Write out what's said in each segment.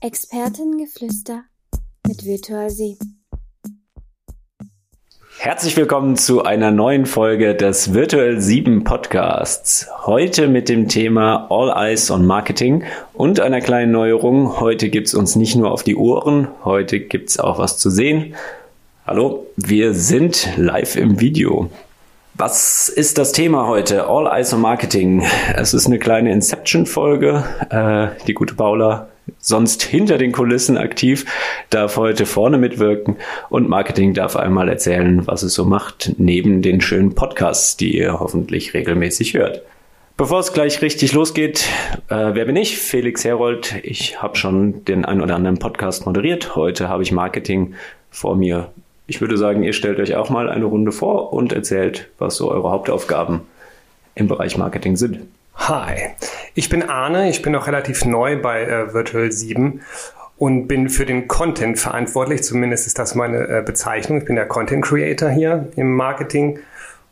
Expertengeflüster mit Virtual Sie. Herzlich willkommen zu einer neuen Folge des Virtual 7 Podcasts. Heute mit dem Thema All Eyes on Marketing und einer kleinen Neuerung. Heute gibt's uns nicht nur auf die Ohren, heute gibt's auch was zu sehen. Hallo, wir sind live im Video. Was ist das Thema heute? All Eyes on Marketing. Es ist eine kleine Inception-Folge. Äh, die gute Paula, sonst hinter den Kulissen aktiv, darf heute vorne mitwirken und Marketing darf einmal erzählen, was es so macht, neben den schönen Podcasts, die ihr hoffentlich regelmäßig hört. Bevor es gleich richtig losgeht, äh, wer bin ich? Felix Herold. Ich habe schon den ein oder anderen Podcast moderiert. Heute habe ich Marketing vor mir ich würde sagen, ihr stellt euch auch mal eine Runde vor und erzählt, was so eure Hauptaufgaben im Bereich Marketing sind. Hi, ich bin Arne, ich bin noch relativ neu bei äh, Virtual 7 und bin für den Content verantwortlich, zumindest ist das meine äh, Bezeichnung. Ich bin der Content Creator hier im Marketing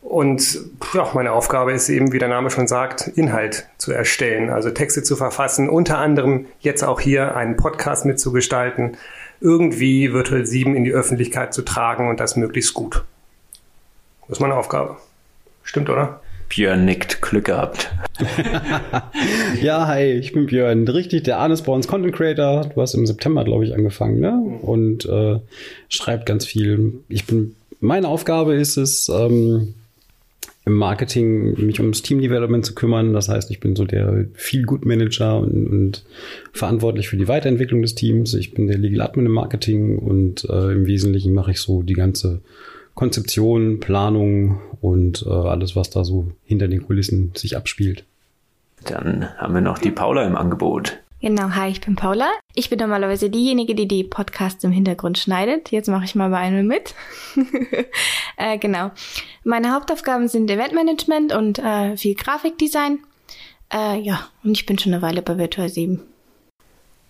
und ja, meine Aufgabe ist eben, wie der Name schon sagt, Inhalt zu erstellen, also Texte zu verfassen, unter anderem jetzt auch hier einen Podcast mitzugestalten, irgendwie Virtual 7 in die Öffentlichkeit zu tragen und das möglichst gut. Das ist meine Aufgabe. Stimmt, oder? Björn nickt, Glück gehabt. ja, hi, ich bin Björn. Richtig, der Arnes bei uns Content Creator. Du hast im September, glaube ich, angefangen, ne? Und äh, schreibt ganz viel. Ich bin, meine Aufgabe ist es, ähm, im Marketing mich ums Team Development zu kümmern. Das heißt, ich bin so der Feel Good Manager und, und verantwortlich für die Weiterentwicklung des Teams. Ich bin der Legal Admin im Marketing und äh, im Wesentlichen mache ich so die ganze Konzeption, Planung und äh, alles, was da so hinter den Kulissen sich abspielt. Dann haben wir noch die Paula im Angebot. Genau, hi, ich bin Paula. Ich bin normalerweise diejenige, die die Podcasts im Hintergrund schneidet. Jetzt mache ich mal bei einem mit. äh, genau. Meine Hauptaufgaben sind Eventmanagement und äh, viel Grafikdesign. Äh, ja, und ich bin schon eine Weile bei Virtual 7.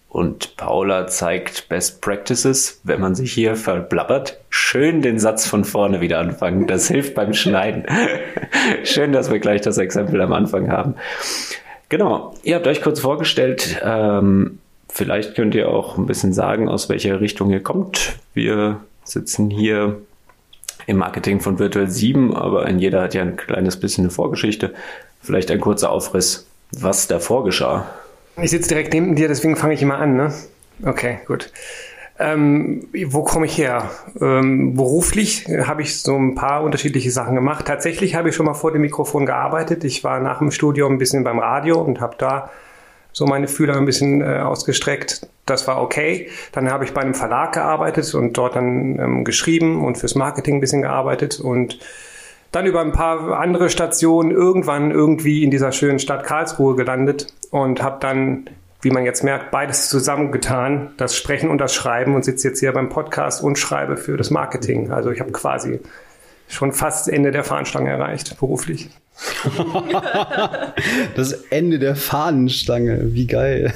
Und Paula zeigt Best Practices, wenn man sich hier verblabbert. Schön den Satz von vorne wieder anfangen. Das hilft beim Schneiden. Schön, dass wir gleich das Exempel am Anfang haben. Genau, ihr habt euch kurz vorgestellt. Ähm, vielleicht könnt ihr auch ein bisschen sagen, aus welcher Richtung ihr kommt. Wir sitzen hier im Marketing von Virtual 7, aber ein jeder hat ja ein kleines bisschen eine Vorgeschichte. Vielleicht ein kurzer Aufriss, was davor geschah. Ich sitze direkt neben dir, deswegen fange ich immer an, ne? Okay, gut. Ähm, wo komme ich her? Ähm, beruflich habe ich so ein paar unterschiedliche Sachen gemacht. Tatsächlich habe ich schon mal vor dem Mikrofon gearbeitet. Ich war nach dem Studium ein bisschen beim Radio und habe da so meine Fühler ein bisschen äh, ausgestreckt. Das war okay. Dann habe ich bei einem Verlag gearbeitet und dort dann ähm, geschrieben und fürs Marketing ein bisschen gearbeitet und dann über ein paar andere Stationen irgendwann irgendwie in dieser schönen Stadt Karlsruhe gelandet und habe dann wie man jetzt merkt, beides zusammengetan, das Sprechen und das Schreiben und sitze jetzt hier beim Podcast und schreibe für das Marketing. Also ich habe quasi schon fast das Ende der Fahnenstange erreicht, beruflich. das Ende der Fahnenstange, wie geil.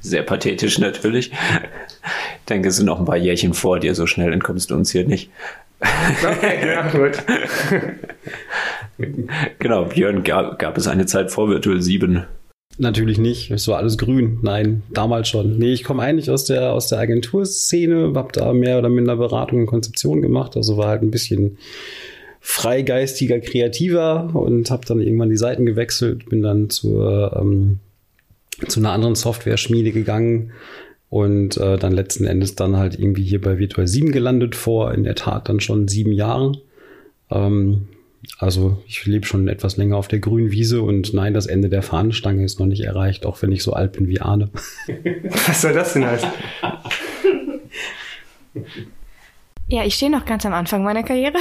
Sehr pathetisch natürlich. Ich denke, es sind noch ein paar Jährchen vor dir, so schnell entkommst du uns hier nicht. Okay, ja, gut. genau, Björn gab, gab es eine Zeit vor Virtual 7. Natürlich nicht. Es war alles grün. Nein, damals schon. Nee, ich komme eigentlich aus der, aus der Agenturszene, habe da mehr oder minder Beratung und Konzeption gemacht. Also war halt ein bisschen freigeistiger, kreativer und habe dann irgendwann die Seiten gewechselt, bin dann zur, ähm, zu einer anderen Software-Schmiede gegangen und äh, dann letzten Endes dann halt irgendwie hier bei Virtual 7 gelandet vor, in der Tat dann schon sieben Jahren. Ähm, also ich lebe schon etwas länger auf der grünen Wiese und nein, das Ende der Fahnenstange ist noch nicht erreicht, auch wenn ich so alt bin wie Arne. Was soll das denn heißen? Ja, ich stehe noch ganz am Anfang meiner Karriere.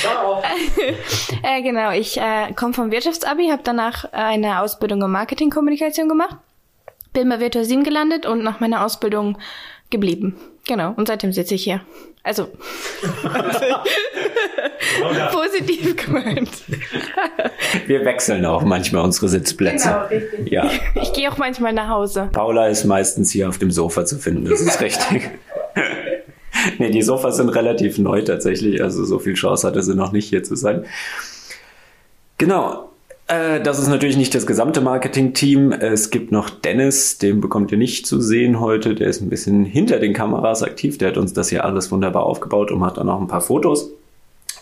Ciao. äh, genau, ich äh, komme vom Wirtschaftsabi, habe danach eine Ausbildung in Marketingkommunikation gemacht, bin bei Virtual 7 gelandet und nach meiner Ausbildung geblieben. Genau, und seitdem sitze ich hier. Also positiv gemeint. Wir wechseln auch manchmal unsere Sitzplätze. Genau, richtig. Ja. Ich gehe auch manchmal nach Hause. Paula ist meistens hier auf dem Sofa zu finden, das ist richtig. nee, die Sofas sind relativ neu tatsächlich, also so viel Chance hatte sie noch nicht hier zu sein. Genau. Äh, das ist natürlich nicht das gesamte Marketing-Team. Es gibt noch Dennis, den bekommt ihr nicht zu sehen heute. Der ist ein bisschen hinter den Kameras aktiv. Der hat uns das hier alles wunderbar aufgebaut und macht dann auch ein paar Fotos.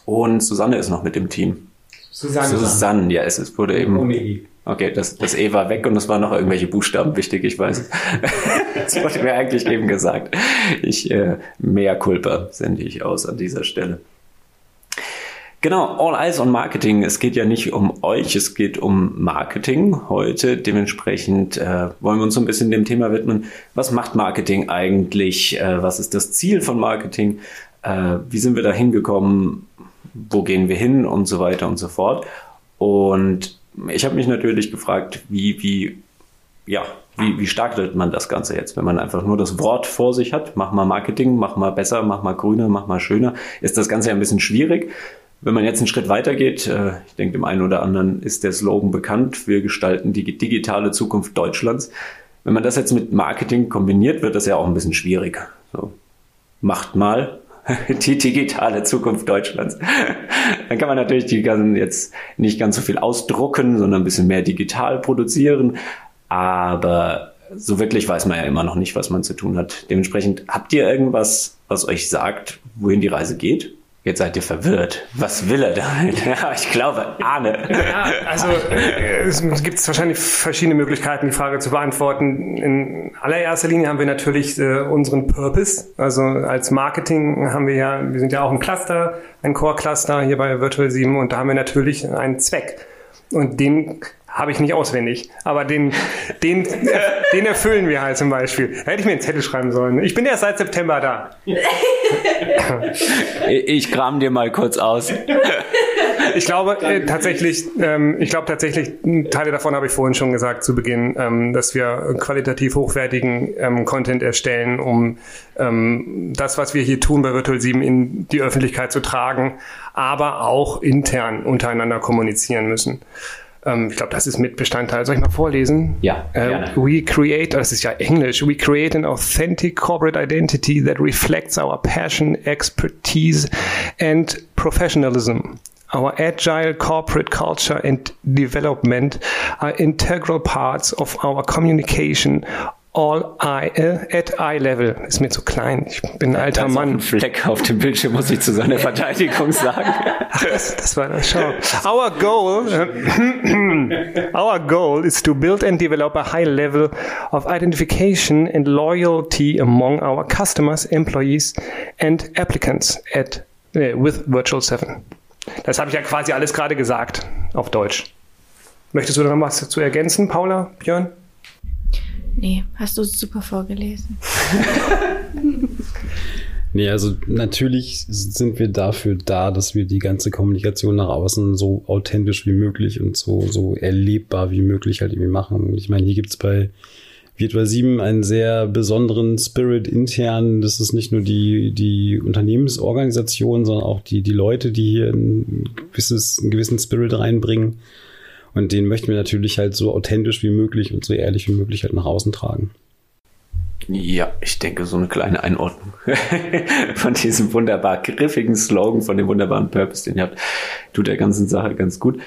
Und Susanne ist noch mit dem Team. Susanne. Susanne, ja, es ist, wurde eben. Ohne I. Okay, das, das E war weg und es waren noch irgendwelche Buchstaben wichtig, ich weiß. das wurde mir eigentlich eben gesagt. Ich, äh, mehr Culpa sende ich aus an dieser Stelle. Genau, All Eyes on Marketing. Es geht ja nicht um euch, es geht um Marketing heute. Dementsprechend äh, wollen wir uns so ein bisschen dem Thema widmen. Was macht Marketing eigentlich? Äh, was ist das Ziel von Marketing? Äh, wie sind wir da hingekommen? Wo gehen wir hin? Und so weiter und so fort. Und ich habe mich natürlich gefragt, wie, wie, ja, wie, wie startet man das Ganze jetzt, wenn man einfach nur das Wort vor sich hat? Mach mal Marketing, mach mal besser, mach mal grüner, mach mal schöner. Ist das Ganze ja ein bisschen schwierig. Wenn man jetzt einen Schritt weiter geht, äh, ich denke, dem einen oder anderen ist der Slogan bekannt, wir gestalten die digitale Zukunft Deutschlands. Wenn man das jetzt mit Marketing kombiniert, wird das ja auch ein bisschen schwierig. So, macht mal die digitale Zukunft Deutschlands. Dann kann man natürlich die ganzen jetzt nicht ganz so viel ausdrucken, sondern ein bisschen mehr digital produzieren. Aber so wirklich weiß man ja immer noch nicht, was man zu tun hat. Dementsprechend habt ihr irgendwas, was euch sagt, wohin die Reise geht? Jetzt seid ihr verwirrt. Was will er? Ja, ich glaube, Arne. Ja, also äh, es gibt wahrscheinlich verschiedene Möglichkeiten, die Frage zu beantworten. In allererster Linie haben wir natürlich äh, unseren Purpose. Also als Marketing haben wir ja, wir sind ja auch ein Cluster, ein Core-Cluster hier bei Virtual 7 und da haben wir natürlich einen Zweck. Und den habe ich nicht auswendig. Aber den, den, den erfüllen wir halt zum Beispiel. Da hätte ich mir einen Zettel schreiben sollen. Ich bin erst seit September da. Ich kram dir mal kurz aus. Ich glaube äh, tatsächlich, ähm, ich glaube tatsächlich, Teile davon habe ich vorhin schon gesagt zu Beginn, ähm, dass wir qualitativ hochwertigen ähm, Content erstellen, um ähm, das, was wir hier tun bei Virtual 7 in die Öffentlichkeit zu tragen, aber auch intern untereinander kommunizieren müssen. Ähm, ich glaube, das ist mit Bestandteil. Soll ich mal vorlesen? Ja, Äh, we create, oh, das ist ja Englisch, we create an authentic corporate identity that reflects our passion, expertise and professionalism. Our agile corporate culture and development are integral parts of our communication all eye, äh, at eye level. Ist mir zu klein. Ich bin ein alter Da ist Mann. ein Fleck auf dem Bildschirm, muss ich zu seiner Verteidigung sagen. Das, das war das. Schau. Our goal, our goal is to build and develop a high level of identification and loyalty among our customers, employees and applicants at äh, with Virtual 7. Das habe ich ja quasi alles gerade gesagt auf Deutsch. Möchtest du noch was dazu ergänzen, Paula, Björn? Nee, hast du super vorgelesen. Nee, also natürlich sind wir dafür da, dass wir die ganze Kommunikation nach außen so authentisch wie möglich und so, so erlebbar wie möglich halt irgendwie machen. Ich meine, hier gibt's bei Virtual 7 einen sehr besonderen Spirit intern. Das ist nicht nur die, die Unternehmensorganisation, sondern auch die, die Leute, die hier ein gewisses, einen gewissen Spirit reinbringen. Und den möchten wir natürlich halt so authentisch wie möglich und so ehrlich wie möglich halt nach außen tragen. Ja, ich denke, so eine kleine Einordnung von diesem wunderbar griffigen Slogan, von dem wunderbaren Purpose, den ihr habt, tut der ganzen Sache ganz gut.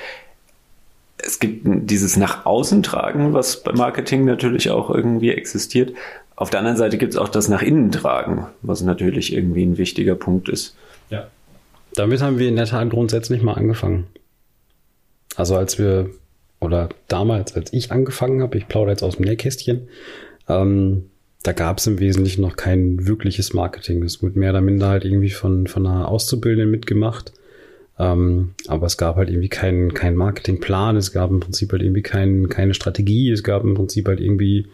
Es gibt dieses nach außen tragen, was beim Marketing natürlich auch irgendwie existiert. Auf der anderen Seite gibt es auch das nach innen tragen, was natürlich irgendwie ein wichtiger Punkt ist. Ja. Damit haben wir in der Tat grundsätzlich mal angefangen. Also als wir, oder damals, als ich angefangen habe, ich plaudere jetzt aus dem Nähkästchen, ähm, da gab es im Wesentlichen noch kein wirkliches Marketing. Das wurde mehr oder minder halt irgendwie von, von einer Auszubildenden mitgemacht. Ähm, aber es gab halt irgendwie keinen keinen Marketingplan, es gab im Prinzip halt irgendwie kein, keine Strategie, es gab im Prinzip halt irgendwie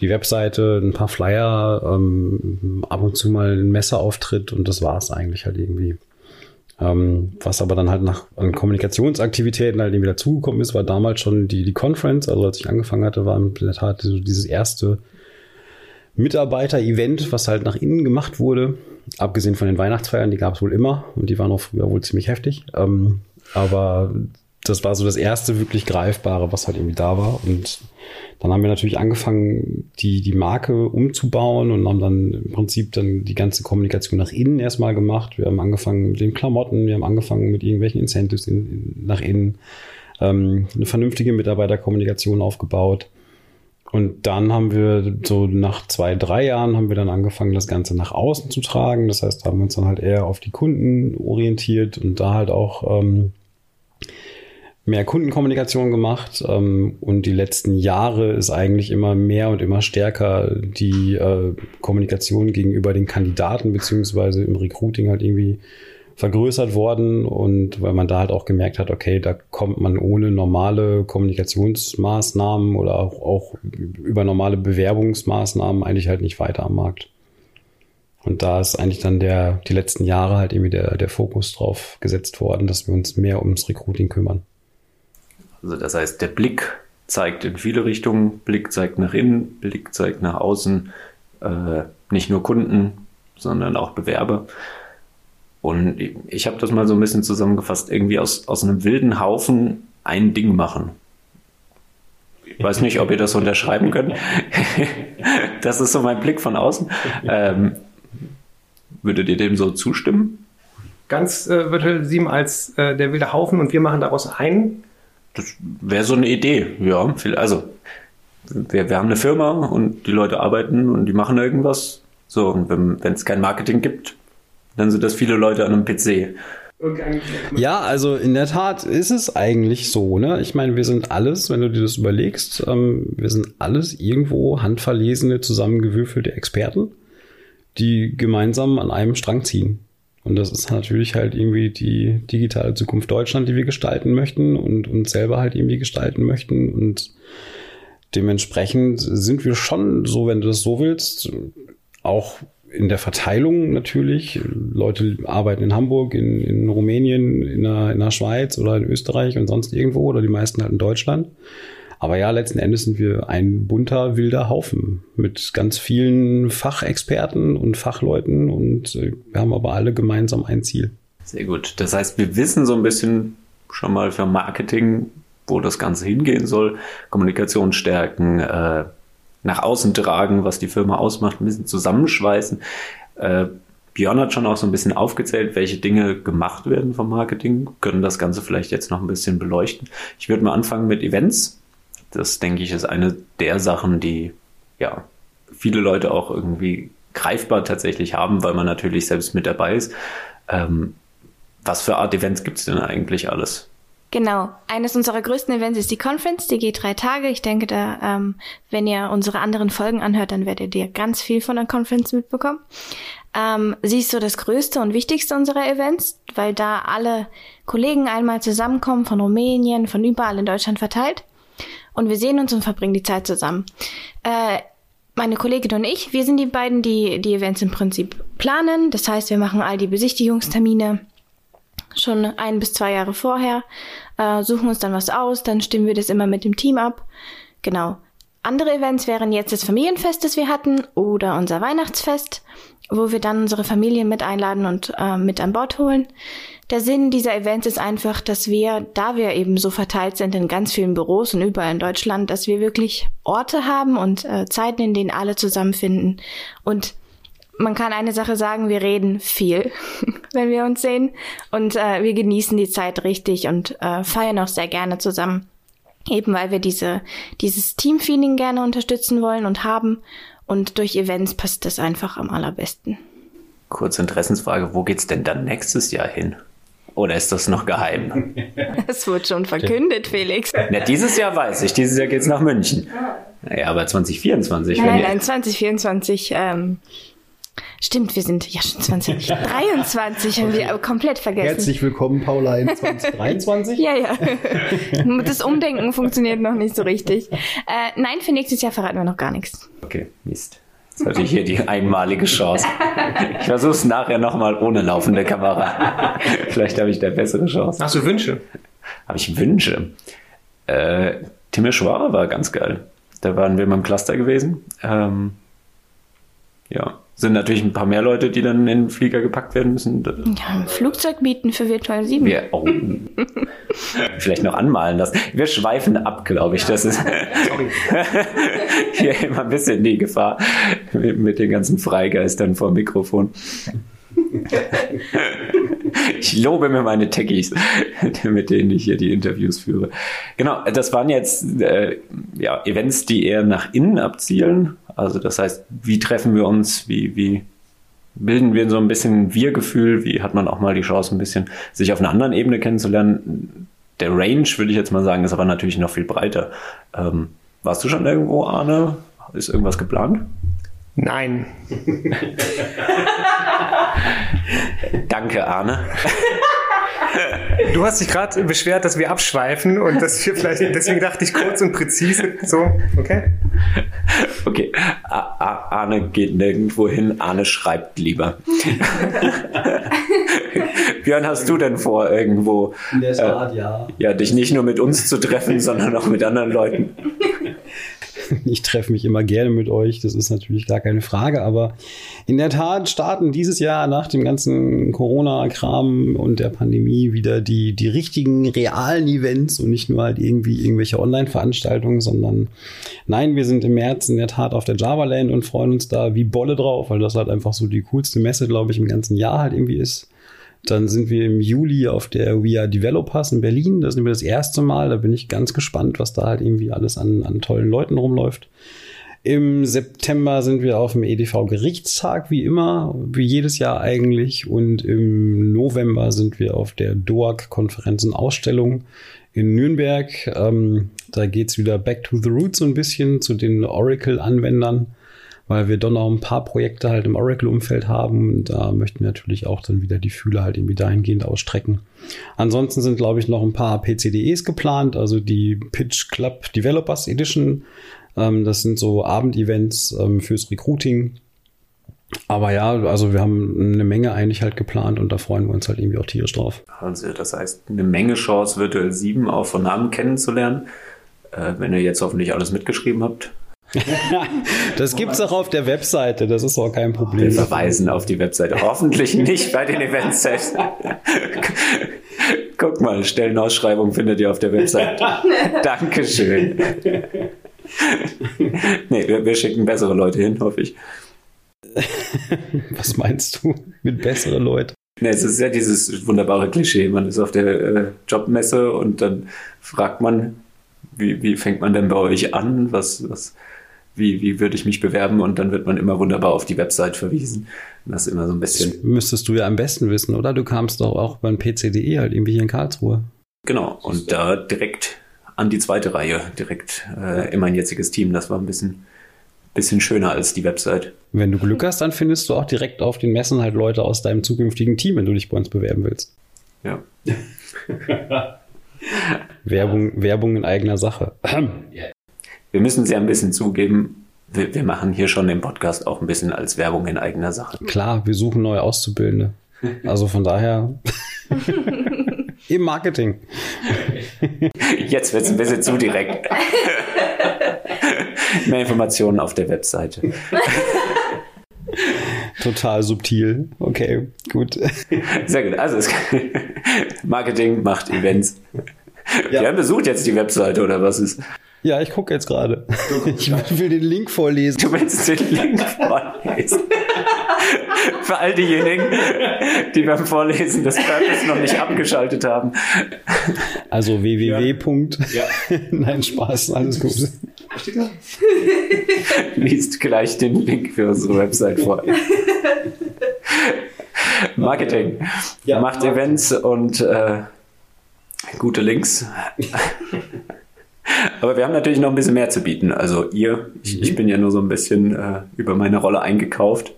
die Webseite, ein paar Flyer, ähm, ab und zu mal ein Messeauftritt und das war es eigentlich halt irgendwie. Ähm, was aber dann halt nach an Kommunikationsaktivitäten halt irgendwie dazugekommen ist, war damals schon die, die Conference, also als ich angefangen hatte, war in der Tat so dieses erste Mitarbeiter-Event, was halt nach innen gemacht wurde. Abgesehen von den Weihnachtsfeiern, die gab es wohl immer und die waren auch früher wohl ziemlich heftig. Ähm, aber das war so das erste wirklich Greifbare, was halt irgendwie da war. Und dann haben wir natürlich angefangen, die, die Marke umzubauen und haben dann im Prinzip dann die ganze Kommunikation nach innen erstmal gemacht. Wir haben angefangen mit den Klamotten, wir haben angefangen mit irgendwelchen Incentives in, in, nach innen. ähm, eine vernünftige Mitarbeiterkommunikation aufgebaut. Und dann haben wir so nach zwei, drei Jahren haben wir dann angefangen, das Ganze nach außen zu tragen. Das heißt, haben wir uns dann halt eher auf die Kunden orientiert und da halt auch ähm, mehr Kundenkommunikation gemacht. Ähm, und die letzten Jahre ist eigentlich immer mehr und immer stärker die äh, Kommunikation gegenüber den Kandidaten beziehungsweise im Recruiting halt irgendwie vergrößert worden und weil man da halt auch gemerkt hat, okay, da kommt man ohne normale Kommunikationsmaßnahmen oder auch, auch über normale Bewerbungsmaßnahmen eigentlich halt nicht weiter am Markt. Und da ist eigentlich dann der, die letzten Jahre halt irgendwie der, der Fokus drauf gesetzt worden, dass wir uns mehr ums Recruiting kümmern. Also das heißt, der Blick zeigt in viele Richtungen, Blick zeigt nach innen, Blick zeigt nach außen, äh, nicht nur Kunden, sondern auch Bewerber. Und ich habe das mal so ein bisschen zusammengefasst, irgendwie aus, aus einem wilden Haufen ein Ding machen. Ich weiß nicht, ob ihr das unterschreiben könnt. das ist so mein Blick von außen. Ähm, würdet ihr dem so zustimmen? Ganz äh, Virtual 7 als äh, der wilde Haufen und wir machen daraus ein. Das wäre so eine Idee, ja. Also, wir, wir haben eine Firma und die Leute arbeiten und die machen irgendwas. So, und wenn es kein Marketing gibt, dann sind das viele Leute an einem PC. Ja, also in der Tat ist es eigentlich so. Ne? Ich meine, wir sind alles, wenn du dir das überlegst, ähm, wir sind alles irgendwo handverlesene, zusammengewürfelte Experten, die gemeinsam an einem Strang ziehen. Und das ist natürlich halt irgendwie die digitale Zukunft Deutschland, die wir gestalten möchten und uns selber halt irgendwie gestalten möchten. Und dementsprechend sind wir schon so, wenn du das so willst, auch in der Verteilung natürlich. Leute arbeiten in Hamburg, in, in Rumänien, in der, in der Schweiz oder in Österreich und sonst irgendwo oder die meisten halt in Deutschland. Aber ja, letzten Endes sind wir ein bunter, wilder Haufen mit ganz vielen Fachexperten und Fachleuten und äh, wir haben aber alle gemeinsam ein Ziel. Sehr gut. Das heißt, wir wissen so ein bisschen schon mal für Marketing, wo das Ganze hingehen soll, Kommunikation stärken, äh, nach außen tragen, was die Firma ausmacht, ein bisschen zusammenschweißen. Äh, Björn hat schon auch so ein bisschen aufgezählt, welche Dinge gemacht werden vom Marketing, können das Ganze vielleicht jetzt noch ein bisschen beleuchten. Ich würde mal anfangen mit Events. Das denke ich ist eine der Sachen, die ja viele Leute auch irgendwie greifbar tatsächlich haben, weil man natürlich selbst mit dabei ist. Ähm, was für Art Events gibt es denn eigentlich alles? Genau. Eines unserer größten Events ist die Conference. Die geht drei Tage. Ich denke, da, ähm, wenn ihr unsere anderen Folgen anhört, dann werdet ihr ganz viel von der Conference mitbekommen. Ähm, sie ist so das größte und wichtigste unserer Events, weil da alle Kollegen einmal zusammenkommen von Rumänien, von überall in Deutschland verteilt. Und wir sehen uns und verbringen die Zeit zusammen. Äh, meine Kollegin und ich, wir sind die beiden, die die Events im Prinzip planen. Das heißt, wir machen all die Besichtigungstermine schon ein bis zwei Jahre vorher, äh, suchen uns dann was aus, dann stimmen wir das immer mit dem Team ab. Genau. Andere Events wären jetzt das Familienfest, das wir hatten, oder unser Weihnachtsfest, wo wir dann unsere Familien mit einladen und äh, mit an Bord holen. Der Sinn dieser Events ist einfach, dass wir, da wir eben so verteilt sind in ganz vielen Büros und überall in Deutschland, dass wir wirklich Orte haben und äh, Zeiten, in denen alle zusammenfinden und man kann eine Sache sagen, wir reden viel, wenn wir uns sehen. Und äh, wir genießen die Zeit richtig und äh, feiern auch sehr gerne zusammen. Eben weil wir diese, dieses Teamfeeling gerne unterstützen wollen und haben. Und durch Events passt das einfach am allerbesten. Kurze Interessensfrage, wo geht's denn dann nächstes Jahr hin? Oder ist das noch geheim? Es wird schon verkündet, Felix. Na, dieses Jahr weiß ich, dieses Jahr geht's nach München. Ja, aber 2024. Nein, nein, 2024 ähm, Stimmt, wir sind ja schon 2023, haben wir komplett vergessen. Herzlich willkommen, Paula, in 2023. ja, ja. Das Umdenken funktioniert noch nicht so richtig. Äh, nein, für nächstes Jahr verraten wir noch gar nichts. Okay, Mist. Jetzt hatte ich hier die einmalige Chance. Ich versuche es nachher nochmal ohne laufende Kamera. Vielleicht habe ich da bessere Chance. Hast du Wünsche? Habe ich Wünsche? Äh, Timmy Schware war ganz geil. Da waren wir mal im Cluster gewesen. Ähm, ja, sind natürlich ein paar mehr Leute, die dann in den Flieger gepackt werden müssen. Ja, ein Flugzeug mieten für Virtual 7. Wir, oh, vielleicht noch anmalen lassen. Wir schweifen ab, glaube ich. Das ist hier immer ein bisschen die Gefahr mit, mit den ganzen Freigeistern vor dem Mikrofon. Ich lobe mir meine Techies, mit denen ich hier die Interviews führe. Genau, das waren jetzt äh, ja, Events, die eher nach innen abzielen. Also das heißt, wie treffen wir uns, wie, wie bilden wir so ein bisschen Wir-Gefühl, wie hat man auch mal die Chance, ein bisschen sich auf einer anderen Ebene kennenzulernen. Der Range, würde ich jetzt mal sagen, ist aber natürlich noch viel breiter. Ähm, warst du schon irgendwo, Arne? Ist irgendwas geplant? Nein. Danke, Arne. Du hast dich gerade beschwert, dass wir abschweifen und dass wir vielleicht, deswegen dachte ich kurz und präzise, so, okay? Okay, Arne geht nirgendwo hin, Arne schreibt lieber. Björn, hast du denn vor, irgendwo In der Tat, äh, ja. ja, dich nicht nur mit uns zu treffen, sondern auch mit anderen Leuten? Ich treffe mich immer gerne mit euch, das ist natürlich gar keine Frage, aber in der Tat starten dieses Jahr nach dem ganzen Corona-Kram und der Pandemie wieder die, die richtigen realen Events und nicht nur halt irgendwie irgendwelche Online-Veranstaltungen, sondern nein, wir sind im März in der Tat auf der Java Land und freuen uns da wie Bolle drauf, weil das halt einfach so die coolste Messe, glaube ich, im ganzen Jahr halt irgendwie ist. Dann sind wir im Juli auf der We Are Developers in Berlin. Das sind wir das erste Mal. Da bin ich ganz gespannt, was da halt irgendwie alles an, an tollen Leuten rumläuft. Im September sind wir auf dem EDV Gerichtstag, wie immer, wie jedes Jahr eigentlich. Und im November sind wir auf der DOAG-Konferenz und Ausstellung in Nürnberg. Ähm, da geht's wieder back to the roots so ein bisschen zu den Oracle-Anwendern weil wir dann auch ein paar Projekte halt im Oracle-Umfeld haben. Und da möchten wir natürlich auch dann wieder die Fühler halt irgendwie dahingehend ausstrecken. Ansonsten sind, glaube ich, noch ein paar PCDEs geplant, also die Pitch Club Developers Edition. Ähm, das sind so Abendevents ähm, fürs Recruiting. Aber ja, also wir haben eine Menge eigentlich halt geplant und da freuen wir uns halt irgendwie auch tierisch drauf. Also das heißt, eine Menge Chance, virtuell 7 auch von Namen kennenzulernen. Äh, wenn ihr jetzt hoffentlich alles mitgeschrieben habt, das gibt's auch auf der Webseite, das ist auch kein Problem. Wir verweisen auf die Webseite. Hoffentlich nicht bei den Events. Guck mal, Stellenausschreibung findet ihr auf der Webseite. Dankeschön. nee, wir, wir schicken bessere Leute hin, hoffe ich. Was meinst du mit bessere Leute? Nee, es ist ja dieses wunderbare Klischee. Man ist auf der äh, Jobmesse und dann fragt man, wie, wie fängt man denn bei euch an? Was, was, wie, wie würde ich mich bewerben und dann wird man immer wunderbar auf die Website verwiesen. Das ist immer so ein bisschen. Das müsstest du ja am besten wissen, oder? Du kamst doch auch beim PCDE halt irgendwie hier in Karlsruhe. Genau, und da direkt an die zweite Reihe, direkt äh, in mein jetziges Team. Das war ein bisschen, bisschen schöner als die Website. Wenn du Glück hast, dann findest du auch direkt auf den Messen halt Leute aus deinem zukünftigen Team, wenn du dich bei uns bewerben willst. Ja. Werbung, Werbung in eigener Sache wir müssen es ja ein bisschen zugeben, wir, wir machen hier schon den Podcast auch ein bisschen als Werbung in eigener Sache. Klar, wir suchen neue Auszubildende. Also von daher im Marketing. Jetzt wird es ein bisschen zu direkt. Mehr Informationen auf der Webseite. Total subtil. Okay, gut. Sehr gut. Also Marketing macht Events. Ja. Wir haben besucht jetzt die Webseite oder was ist? Ja, ich gucke jetzt gerade. Ich will den Link vorlesen. Du willst den Link vorlesen? Für all diejenigen, die beim Vorlesen des Purpose noch nicht abgeschaltet haben. Also www. Ja. Nein, Spaß, alles gut. Liest gleich den Link für unsere Website vor. Marketing. Ja, Macht Events und äh, gute Links. Aber wir haben natürlich noch ein bisschen mehr zu bieten. Also ihr, ich, ich mhm. bin ja nur so ein bisschen äh, über meine Rolle eingekauft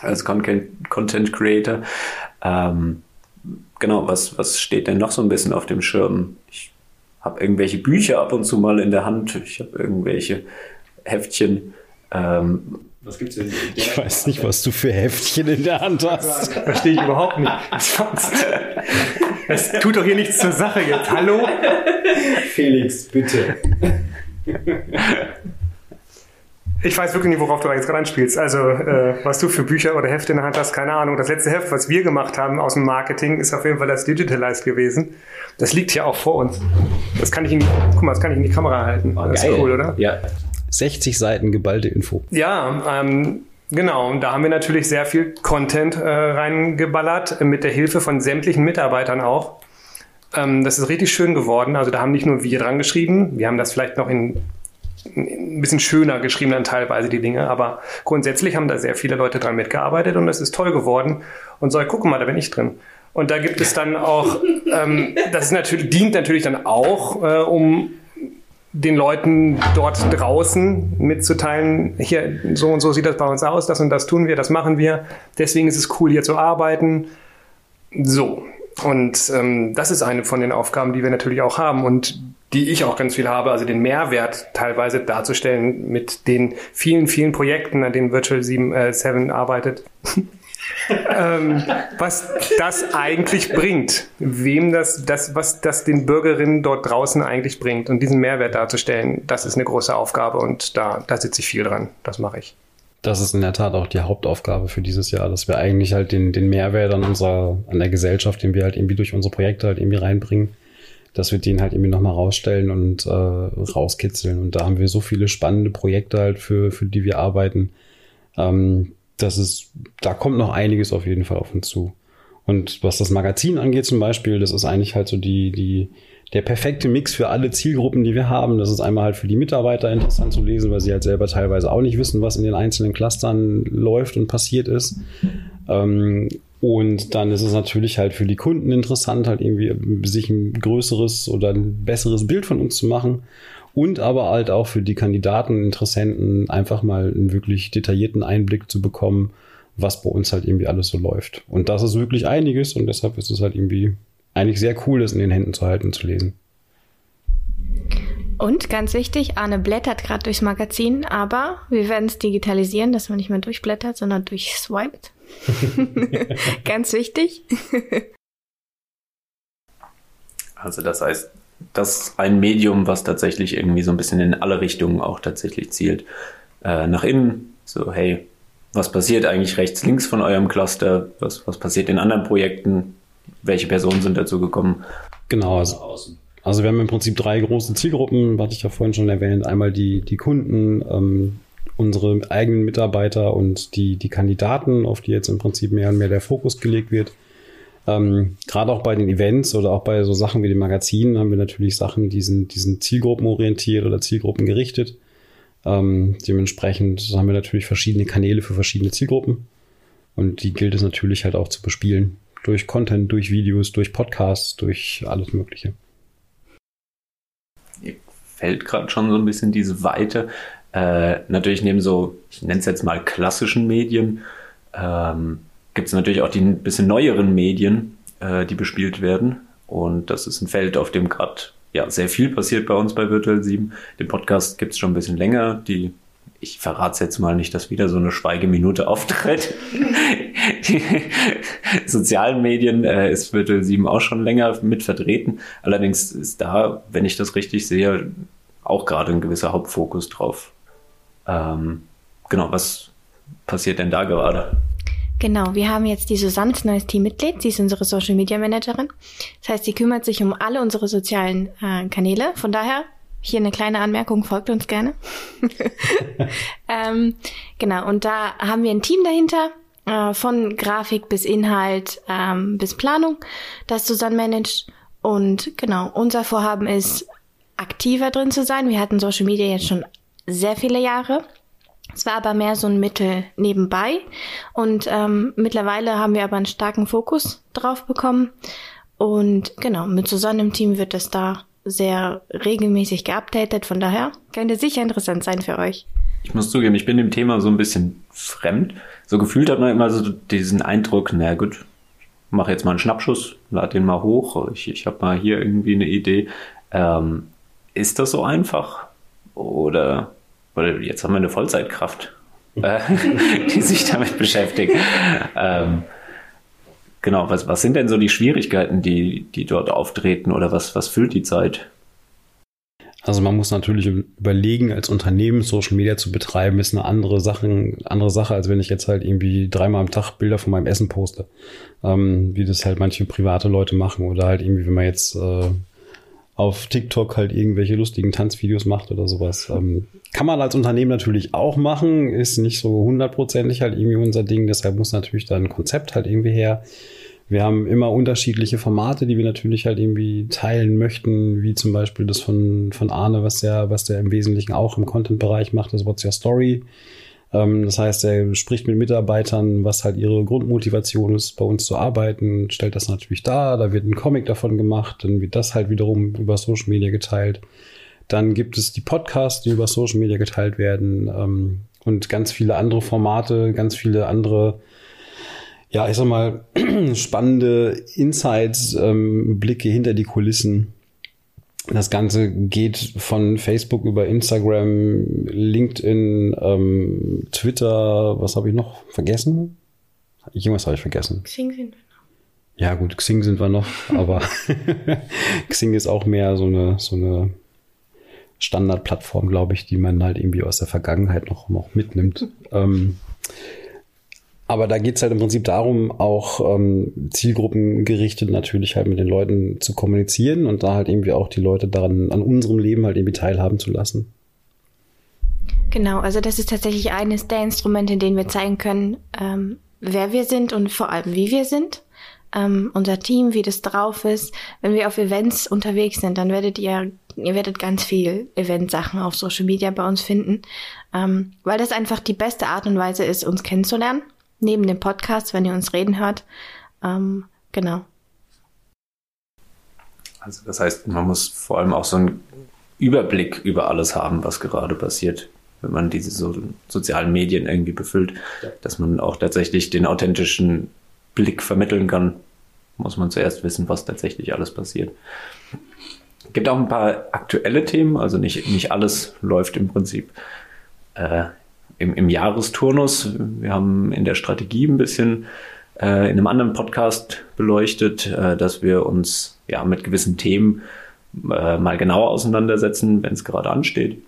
als Content, Content Creator. Ähm, genau, was, was steht denn noch so ein bisschen auf dem Schirm? Ich habe irgendwelche Bücher ab und zu mal in der Hand. Ich habe irgendwelche Heftchen. Ähm, was gibt's denn? Ich weiß nicht, was du für Heftchen in der Hand hast. Verstehe ich überhaupt nicht. Das tut doch hier nichts zur Sache jetzt. Hallo? Felix, bitte. Ich weiß wirklich nicht, worauf du jetzt gerade anspielst. Also, äh, was du für Bücher oder Hefte in der Hand hast, keine Ahnung. Das letzte Heft, was wir gemacht haben aus dem Marketing, ist auf jeden Fall das Digitalized gewesen. Das liegt hier auch vor uns. Das kann ich in die, guck mal, das kann ich in die Kamera halten. Oh, das geil. ist cool, oder? Ja. 60 Seiten geballte Info. Ja, ähm, Genau, und da haben wir natürlich sehr viel Content äh, reingeballert, äh, mit der Hilfe von sämtlichen Mitarbeitern auch. Ähm, das ist richtig schön geworden. Also da haben nicht nur wir dran geschrieben, wir haben das vielleicht noch in ein bisschen schöner geschrieben dann teilweise die Dinge, aber grundsätzlich haben da sehr viele Leute dran mitgearbeitet und es ist toll geworden. Und so, guck mal, da bin ich drin. Und da gibt es dann auch, ähm, das ist natürlich, dient natürlich dann auch, äh, um den Leuten dort draußen mitzuteilen, hier, so und so sieht das bei uns aus, das und das tun wir, das machen wir. Deswegen ist es cool, hier zu arbeiten. So. Und ähm, das ist eine von den Aufgaben, die wir natürlich auch haben und die ich auch ganz viel habe, also den Mehrwert teilweise darzustellen mit den vielen, vielen Projekten, an denen Virtual 7, äh, 7 arbeitet. ähm, was das eigentlich bringt, wem das, das, was das den Bürgerinnen dort draußen eigentlich bringt und diesen Mehrwert darzustellen, das ist eine große Aufgabe und da, da sitze ich viel dran. Das mache ich. Das ist in der Tat auch die Hauptaufgabe für dieses Jahr, dass wir eigentlich halt den, den Mehrwert an unserer, an der Gesellschaft, den wir halt irgendwie durch unsere Projekte halt irgendwie reinbringen, dass wir den halt irgendwie nochmal rausstellen und äh, rauskitzeln. Und da haben wir so viele spannende Projekte halt, für, für die wir arbeiten. Ähm, das ist, da kommt noch einiges auf jeden Fall auf uns zu. Und was das Magazin angeht zum Beispiel, das ist eigentlich halt so die, die, der perfekte Mix für alle Zielgruppen, die wir haben. Das ist einmal halt für die Mitarbeiter interessant zu lesen, weil sie halt selber teilweise auch nicht wissen, was in den einzelnen Clustern läuft und passiert ist. Ähm, und dann ist es natürlich halt für die Kunden interessant, halt irgendwie sich ein größeres oder ein besseres Bild von uns zu machen und aber halt auch für die Kandidaten, Interessenten einfach mal einen wirklich detaillierten Einblick zu bekommen, was bei uns halt irgendwie alles so läuft. Und das ist wirklich einiges und deshalb ist es halt irgendwie eigentlich sehr cool, das in den Händen zu halten und zu lesen. Und ganz wichtig, Arne blättert gerade durchs Magazin, aber wir werden es digitalisieren, dass man nicht mehr durchblättert, sondern durchswiped. ganz wichtig. also das heißt, das ist ein Medium, was tatsächlich irgendwie so ein bisschen in alle Richtungen auch tatsächlich zielt. Äh, nach innen, so hey, was passiert eigentlich rechts, links von eurem Cluster? Was, was passiert in anderen Projekten? Welche Personen sind dazu gekommen? Genau, also, also wir haben im Prinzip drei große Zielgruppen, hatte ich ja vorhin schon erwähnt. Einmal die, die Kunden, ähm, unsere eigenen Mitarbeiter und die, die Kandidaten, auf die jetzt im Prinzip mehr und mehr der Fokus gelegt wird. Ähm, Gerade auch bei den Events oder auch bei so Sachen wie den Magazinen haben wir natürlich Sachen, die sind, die sind zielgruppenorientiert oder zielgruppengerichtet. Ähm, dementsprechend haben wir natürlich verschiedene Kanäle für verschiedene Zielgruppen. Und die gilt es natürlich halt auch zu bespielen. Durch Content, durch Videos, durch Podcasts, durch alles Mögliche. Ihr fällt gerade schon so ein bisschen diese Weite. Äh, natürlich neben so, ich nenne es jetzt mal klassischen Medien, ähm, gibt es natürlich auch die ein bisschen neueren Medien, äh, die bespielt werden. Und das ist ein Feld, auf dem gerade ja, sehr viel passiert bei uns bei Virtual 7. Den Podcast gibt es schon ein bisschen länger. Die, ich verrate jetzt mal nicht, dass wieder so eine Schweigeminute auftritt. die sozialen Medien äh, ist Virtual 7 auch schon länger mit vertreten. Allerdings ist da, wenn ich das richtig sehe, auch gerade ein gewisser Hauptfokus drauf. Ähm, genau, was passiert denn da gerade? Genau, wir haben jetzt die Susanne als neues Teammitglied. Sie ist unsere Social Media Managerin. Das heißt, sie kümmert sich um alle unsere sozialen äh, Kanäle. Von daher hier eine kleine Anmerkung, folgt uns gerne. ähm, genau, und da haben wir ein Team dahinter, äh, von Grafik bis Inhalt ähm, bis Planung, das Susanne managt. Und genau, unser Vorhaben ist, aktiver drin zu sein. Wir hatten Social Media jetzt schon sehr viele Jahre. Es war aber mehr so ein Mittel nebenbei. Und ähm, mittlerweile haben wir aber einen starken Fokus drauf bekommen. Und genau, mit Susanne im Team wird es da sehr regelmäßig geupdatet. Von daher könnte sicher interessant sein für euch. Ich muss zugeben, ich bin dem Thema so ein bisschen fremd. So gefühlt hat man immer so diesen Eindruck, na gut, mach jetzt mal einen Schnappschuss, lad den mal hoch. Ich, ich habe mal hier irgendwie eine Idee. Ähm, ist das so einfach? Oder weil jetzt haben wir eine Vollzeitkraft, äh, die sich damit beschäftigt. Ähm, genau, was, was sind denn so die Schwierigkeiten, die, die dort auftreten oder was, was füllt die Zeit? Also man muss natürlich überlegen, als Unternehmen Social Media zu betreiben, ist eine andere Sache, andere Sache, als wenn ich jetzt halt irgendwie dreimal am Tag Bilder von meinem Essen poste. Ähm, wie das halt manche private Leute machen. Oder halt irgendwie, wenn man jetzt äh, auf TikTok halt irgendwelche lustigen Tanzvideos macht oder sowas. Ähm, kann man als Unternehmen natürlich auch machen, ist nicht so hundertprozentig halt irgendwie unser Ding, deshalb muss natürlich da ein Konzept halt irgendwie her. Wir haben immer unterschiedliche Formate, die wir natürlich halt irgendwie teilen möchten, wie zum Beispiel das von, von Arne, was der, was der im Wesentlichen auch im Content-Bereich macht, das What's Your Story. Ähm, das heißt, er spricht mit Mitarbeitern, was halt ihre Grundmotivation ist, bei uns zu arbeiten, stellt das natürlich dar. Da wird ein Comic davon gemacht, dann wird das halt wiederum über Social Media geteilt. Dann gibt es die Podcasts, die über Social Media geteilt werden ähm, und ganz viele andere Formate, ganz viele andere, ja, ich sag mal, spannende Insights, ähm, Blicke hinter die Kulissen das Ganze geht von Facebook über Instagram, LinkedIn, ähm, Twitter, was habe ich noch vergessen? Irgendwas habe ich vergessen. Xing sind wir noch. Ja gut, Xing sind wir noch, aber Xing ist auch mehr so eine, so eine Standardplattform, glaube ich, die man halt irgendwie aus der Vergangenheit noch, noch mitnimmt. Ähm, aber da geht es halt im Prinzip darum, auch ähm, zielgruppengerichtet natürlich halt mit den Leuten zu kommunizieren und da halt irgendwie auch die Leute daran, an unserem Leben halt irgendwie teilhaben zu lassen. Genau, also das ist tatsächlich eines der Instrumente, in denen wir zeigen können, ähm, wer wir sind und vor allem wie wir sind. Ähm, unser Team, wie das drauf ist. Wenn wir auf Events unterwegs sind, dann werdet ihr, ihr werdet ganz viel Eventsachen auf Social Media bei uns finden, ähm, weil das einfach die beste Art und Weise ist, uns kennenzulernen neben dem Podcast, wenn ihr uns reden hört. Ähm, genau. Also das heißt, man muss vor allem auch so einen Überblick über alles haben, was gerade passiert, wenn man diese so sozialen Medien irgendwie befüllt, ja. dass man auch tatsächlich den authentischen Blick vermitteln kann, muss man zuerst wissen, was tatsächlich alles passiert. Es gibt auch ein paar aktuelle Themen, also nicht, nicht alles läuft im Prinzip äh, im, im Jahresturnus. Wir haben in der Strategie ein bisschen äh, in einem anderen Podcast beleuchtet, äh, dass wir uns ja mit gewissen Themen äh, mal genauer auseinandersetzen, wenn es gerade ansteht.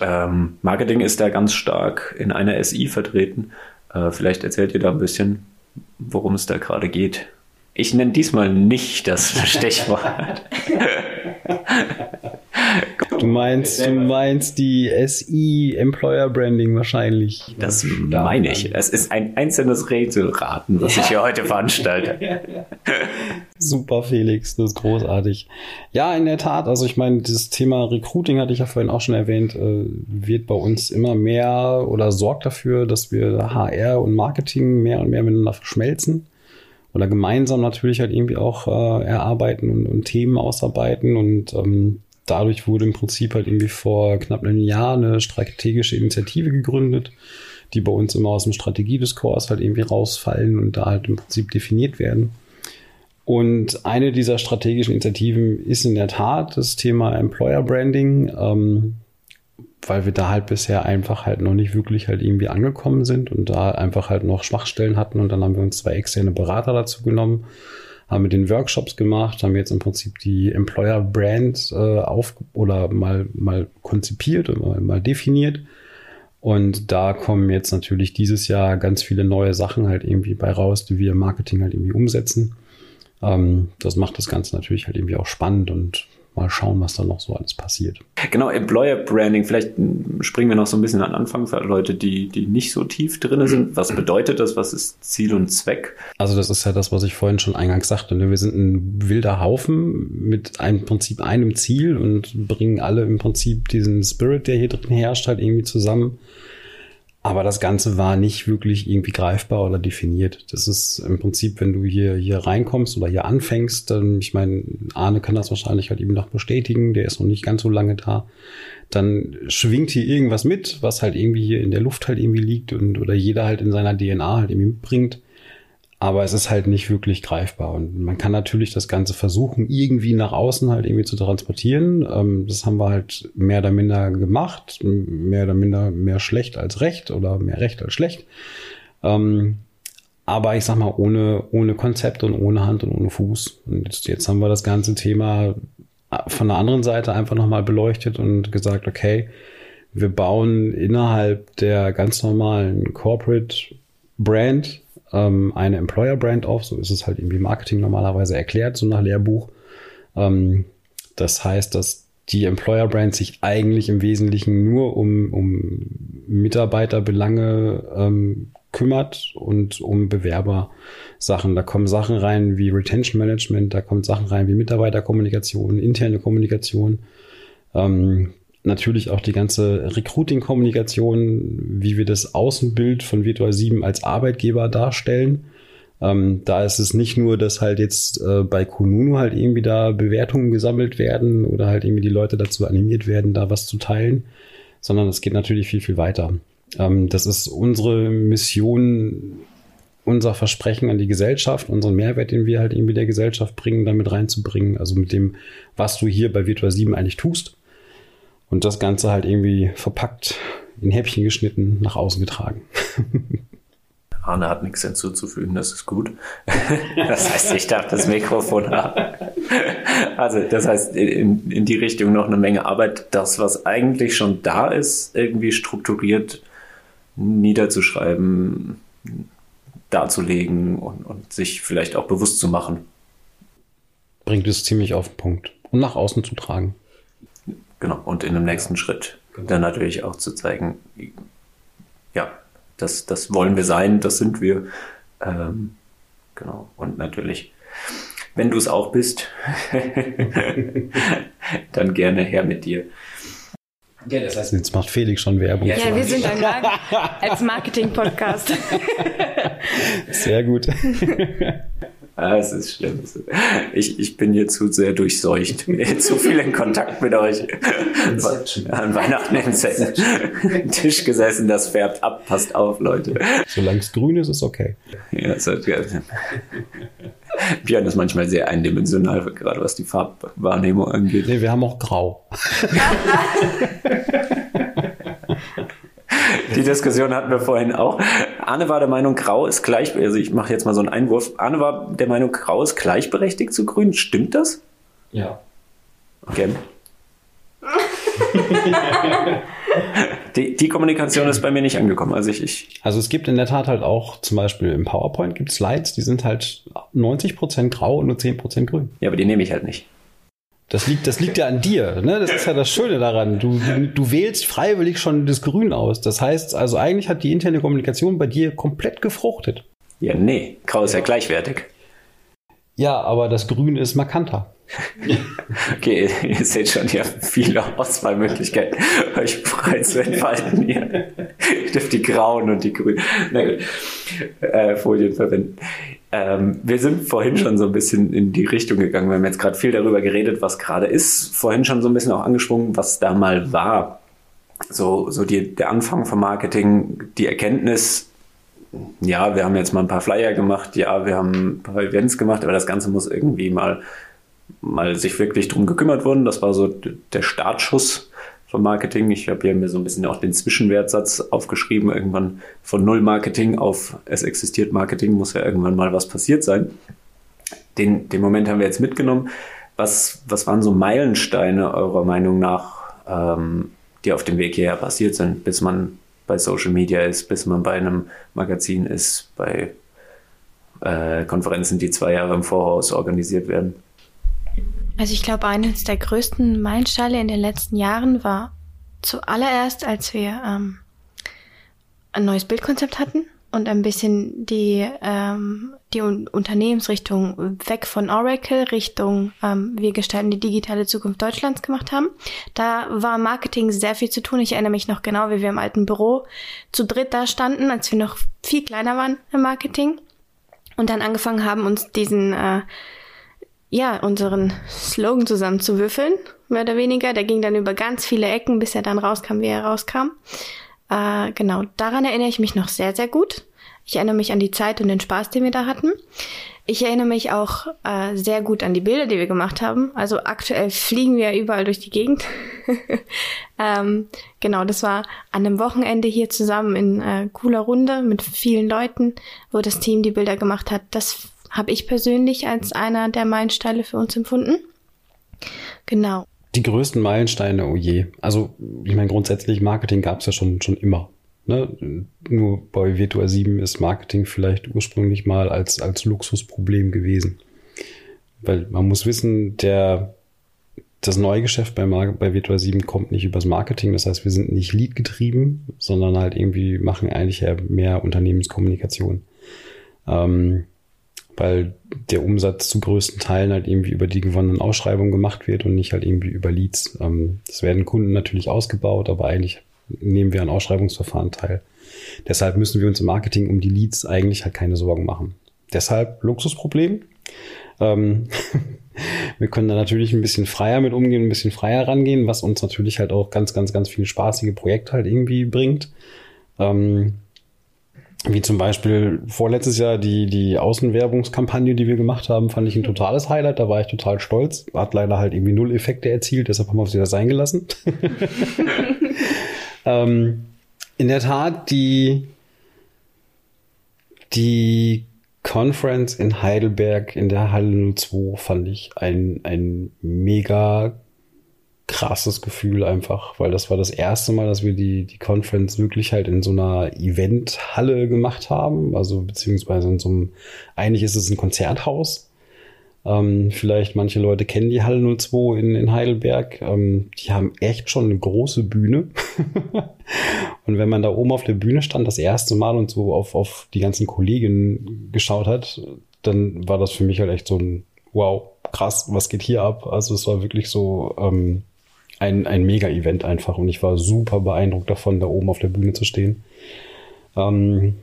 Ähm, Marketing ist da ganz stark in einer SI vertreten. Äh, vielleicht erzählt ihr da ein bisschen, worum es da gerade geht. Ich nenne diesmal nicht das Stichwort. Du meinst, du meinst die SI Employer Branding wahrscheinlich. Das meine ich. Es ist ein einzelnes Rätselraten, was ich hier heute veranstalte. Super, Felix, das ist großartig. Ja, in der Tat. Also ich meine, dieses Thema Recruiting hatte ich ja vorhin auch schon erwähnt, äh, wird bei uns immer mehr oder sorgt dafür, dass wir HR und Marketing mehr und mehr miteinander verschmelzen oder gemeinsam natürlich halt irgendwie auch äh, erarbeiten und, und, Themen ausarbeiten und ähm, dadurch wurde im Prinzip halt irgendwie vor knapp einem Jahr eine strategische Initiative gegründet, die bei uns immer aus dem Strategiediskurs halt irgendwie rausfallen und da halt im Prinzip definiert werden. Und eine dieser strategischen Initiativen ist in der Tat das Thema Employer Branding, ähm, weil wir da halt bisher einfach halt noch nicht wirklich halt irgendwie angekommen sind und da einfach halt noch Schwachstellen hatten und dann haben wir uns zwei externe Berater dazu genommen haben wir den Workshops gemacht, haben jetzt im Prinzip die Employer Brand äh, auf oder mal, mal konzipiert und mal, mal definiert. Und da kommen jetzt natürlich dieses Jahr ganz viele neue Sachen halt irgendwie bei raus, die wir im Marketing halt irgendwie umsetzen. Ähm, das macht das Ganze natürlich halt irgendwie auch spannend und mal schauen, was da noch so alles passiert. Genau, Employer Branding, vielleicht springen wir noch so ein bisschen an Anfang für Leute, die, die nicht so tief drin sind. Was bedeutet das? Was ist Ziel und Zweck? Also das ist ja das, was ich vorhin schon eingangs sagte. Ne? Wir sind ein wilder Haufen mit einem Prinzip einem Ziel und bringen alle im Prinzip diesen Spirit, der hier drin herrscht, halt irgendwie zusammen. Aber das Ganze war nicht wirklich irgendwie greifbar oder definiert. Das ist im Prinzip, wenn du hier, hier reinkommst oder hier anfängst, dann, ich meine, Arne kann das wahrscheinlich halt eben noch bestätigen, der ist noch nicht ganz so lange da. Dann schwingt hier irgendwas mit, was halt irgendwie hier in der Luft halt irgendwie liegt und oder jeder halt in seiner DNA halt irgendwie mitbringt aber es ist halt nicht wirklich greifbar. Und man kann natürlich das Ganze versuchen, irgendwie nach außen halt irgendwie zu transportieren. Ähm, das haben wir halt mehr oder minder gemacht, mehr oder minder mehr schlecht als recht oder mehr recht als schlecht. Ähm, aber ich sag mal, ohne, ohne Konzept und ohne Hand und ohne Fuß. Und jetzt, jetzt haben wir das ganze Thema von der anderen Seite einfach nochmal beleuchtet und gesagt, okay, wir bauen innerhalb der ganz normalen Corporate Brand ähm, eine Employer Brand auf. So ist es halt irgendwie Marketing normalerweise erklärt, so nach Lehrbuch. Ähm, Das heißt, dass die Employer Brand sich eigentlich im Wesentlichen nur um, um Mitarbeiterbelange ähm, kümmert und um Bewerbersachen. Da kommen Sachen rein wie Retention Management, da kommen Sachen rein wie Mitarbeiterkommunikation, interne Kommunikation. Ähm, natürlich auch die ganze Recruiting-Kommunikation, wie wir das Außenbild von Virtual 7 als Arbeitgeber darstellen. Ähm, da ist es nicht nur, dass halt jetzt äh, bei Kununu halt irgendwie da Bewertungen gesammelt werden oder halt irgendwie die Leute dazu animiert werden, da was zu teilen, sondern es geht natürlich viel, viel weiter. Ähm, das ist unsere Mission, unser Versprechen an die Gesellschaft, unseren Mehrwert, den wir halt irgendwie der Gesellschaft bringen, damit reinzubringen. Also mit dem, was du hier bei Virtual 7 eigentlich tust. Und das Ganze halt irgendwie verpackt, in Häppchen geschnitten, nach außen getragen. Arne hat nichts hinzuzufügen, das ist gut. Das heißt, ich darf das Mikrofon haben. Also, das heißt, in, in die Richtung noch eine Menge Arbeit, das, was eigentlich schon da ist, irgendwie strukturiert niederzuschreiben, darzulegen und, und sich vielleicht auch bewusst zu machen. Bringt es ziemlich auf den Punkt und nach außen zu tragen. Genau, und in dem nächsten Schritt genau. dann natürlich auch zu zeigen, ja, das, das wollen wir sein, das sind wir. Ähm, genau. Und natürlich, wenn du es auch bist, dann gerne her mit dir. Ja, das heißt, jetzt macht Felix schon Werbung. Ja, wir sind ein als Marketing-Podcast. Sehr gut. Ah, es ist schlimm. Ich, ich bin hier zu sehr durchseucht. zu viel in Kontakt mit euch. An Weihnachten im Tisch gesessen, das färbt ab. Passt auf, Leute. Solange es grün ist, ist okay. Ja, es hat, ja. Björn ist manchmal sehr eindimensional, gerade was die Farbwahrnehmung angeht. Nee, wir haben auch grau. Die Diskussion hatten wir vorhin auch. Anne war der Meinung, Grau ist gleich, also ich mache jetzt mal so einen Einwurf. Anne war der Meinung, Grau ist gleichberechtigt zu Grün. Stimmt das? Ja. Okay. die, die, Kommunikation ist bei mir nicht angekommen. Also ich, ich also es gibt in der Tat halt auch zum Beispiel im PowerPoint gibt Slides, die sind halt 90% grau und nur 10% grün. Ja, aber die nehme ich halt nicht. Das liegt, das liegt ja an dir. Ne? Das ist ja das Schöne daran. Du, du wählst freiwillig schon das Grün aus. Das heißt, also eigentlich hat die interne Kommunikation bei dir komplett gefruchtet. Ja, nee. Grau ist ja, gleichwertig. Ja, aber das Grün ist markanter. okay, ihr seht schon, ihr habt viele Auswahlmöglichkeiten, euch frei zu entfalten hier. Ihr dürft die grauen und die grünen äh, Folien verwenden. Ähm, wir sind vorhin schon so ein bisschen in die Richtung gegangen. Wir haben jetzt gerade viel darüber geredet, was gerade ist. Vorhin schon so ein bisschen auch angesprungen, was da mal war. So, so die, der Anfang vom Marketing, die Erkenntnis, ja, wir haben jetzt mal ein paar Flyer gemacht, ja, wir haben ein paar Events gemacht, aber das Ganze muss irgendwie mal, mal sich wirklich drum gekümmert worden. Das war so der Startschuss vom Marketing. Ich habe hier mir so ein bisschen auch den Zwischenwertsatz aufgeschrieben, irgendwann von Null Marketing auf es existiert Marketing, muss ja irgendwann mal was passiert sein. Den, den Moment haben wir jetzt mitgenommen. Was, was waren so Meilensteine eurer Meinung nach, ähm, die auf dem Weg hierher passiert sind, bis man bei Social Media ist, bis man bei einem Magazin ist, bei äh, Konferenzen, die zwei Jahre im Voraus organisiert werden? Also ich glaube, eines der größten Meilensteine in den letzten Jahren war zuallererst, als wir ähm, ein neues Bildkonzept hatten und ein bisschen die, ähm, die Unternehmensrichtung weg von Oracle Richtung ähm, wir gestalten die digitale Zukunft Deutschlands gemacht haben. Da war Marketing sehr viel zu tun. Ich erinnere mich noch genau, wie wir im alten Büro zu dritt da standen, als wir noch viel kleiner waren im Marketing und dann angefangen haben, uns diesen äh, ja, unseren Slogan zusammenzuwürfeln, mehr oder weniger. Der ging dann über ganz viele Ecken, bis er dann rauskam, wie er rauskam. Äh, genau, daran erinnere ich mich noch sehr, sehr gut. Ich erinnere mich an die Zeit und den Spaß, den wir da hatten. Ich erinnere mich auch äh, sehr gut an die Bilder, die wir gemacht haben. Also aktuell fliegen wir überall durch die Gegend. ähm, genau, das war an einem Wochenende hier zusammen in äh, cooler Runde mit vielen Leuten, wo das Team die Bilder gemacht hat. Das habe ich persönlich als einer der Meilensteine für uns empfunden. Genau. Die größten Meilensteine, oh je. Also, ich meine, grundsätzlich Marketing gab es ja schon, schon immer. Ne? Nur bei Virtual 7 ist Marketing vielleicht ursprünglich mal als, als Luxusproblem gewesen. Weil man muss wissen, der das neue Geschäft bei, Mar bei Virtual 7 kommt nicht übers Marketing. Das heißt, wir sind nicht Lead getrieben, sondern halt irgendwie machen eigentlich ja mehr Unternehmenskommunikation. Ähm, weil der Umsatz zu größten Teilen halt irgendwie über die gewonnenen Ausschreibungen gemacht wird und nicht halt irgendwie über Leads. Ähm, das werden Kunden natürlich ausgebaut, aber eigentlich nehmen wir an Ausschreibungsverfahren teil. Deshalb müssen wir uns im Marketing um die Leads eigentlich halt keine Sorgen machen. Deshalb Luxusproblem. Ähm, wir können da natürlich ein bisschen freier mit umgehen, ein bisschen freier rangehen, was uns natürlich halt auch ganz, ganz, ganz viele spaßige Projekte halt irgendwie bringt. Ähm, wie zum Beispiel vorletztes Jahr die, die Außenwerbungskampagne, die wir gemacht haben, fand ich ein totales Highlight. Da war ich total stolz. Hat leider halt irgendwie null Effekte erzielt, deshalb haben wir es wieder sein gelassen. ähm, in der Tat, die, die Conference in Heidelberg in der Halle 02 fand ich ein, ein mega krasses Gefühl einfach, weil das war das erste Mal, dass wir die, die Conference wirklich halt in so einer Eventhalle gemacht haben, also beziehungsweise in so einem, eigentlich ist es ein Konzerthaus. Ähm, vielleicht manche Leute kennen die Halle 02 in, in Heidelberg. Ähm, die haben echt schon eine große Bühne. und wenn man da oben auf der Bühne stand, das erste Mal und so auf, auf die ganzen Kollegen geschaut hat, dann war das für mich halt echt so ein Wow, krass, was geht hier ab? Also es war wirklich so, ähm, ein, ein Mega-Event einfach und ich war super beeindruckt davon, da oben auf der Bühne zu stehen. Ähm,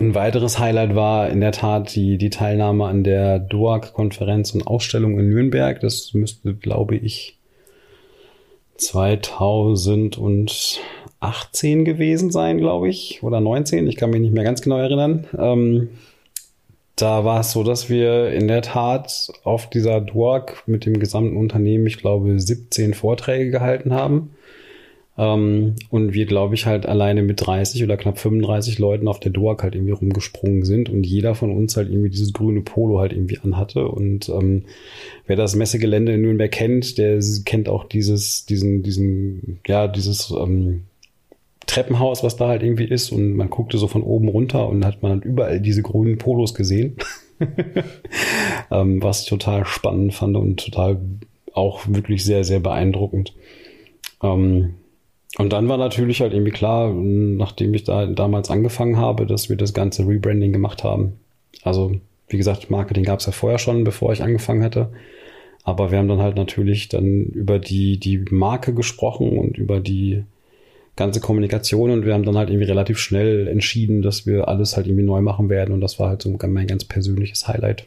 ein weiteres Highlight war in der Tat die, die Teilnahme an der DOAG-Konferenz und Ausstellung in Nürnberg. Das müsste, glaube ich, 2018 gewesen sein, glaube ich, oder 19. Ich kann mich nicht mehr ganz genau erinnern. Ähm, da war es so, dass wir in der Tat auf dieser Duag mit dem gesamten Unternehmen, ich glaube, 17 Vorträge gehalten haben. Ähm, und wir, glaube ich, halt alleine mit 30 oder knapp 35 Leuten auf der Duag halt irgendwie rumgesprungen sind und jeder von uns halt irgendwie dieses grüne Polo halt irgendwie anhatte. Und ähm, wer das Messegelände in Nürnberg kennt, der kennt auch dieses, diesen, diesen, ja, dieses ähm, Treppenhaus, was da halt irgendwie ist und man guckte so von oben runter und hat man überall diese grünen Polos gesehen. ähm, was ich total spannend fand und total auch wirklich sehr, sehr beeindruckend. Ähm, und dann war natürlich halt irgendwie klar, nachdem ich da damals angefangen habe, dass wir das ganze Rebranding gemacht haben. Also, wie gesagt, Marketing gab es ja vorher schon, bevor ich angefangen hatte. Aber wir haben dann halt natürlich dann über die, die Marke gesprochen und über die ganze Kommunikation und wir haben dann halt irgendwie relativ schnell entschieden, dass wir alles halt irgendwie neu machen werden und das war halt so mein ganz persönliches Highlight.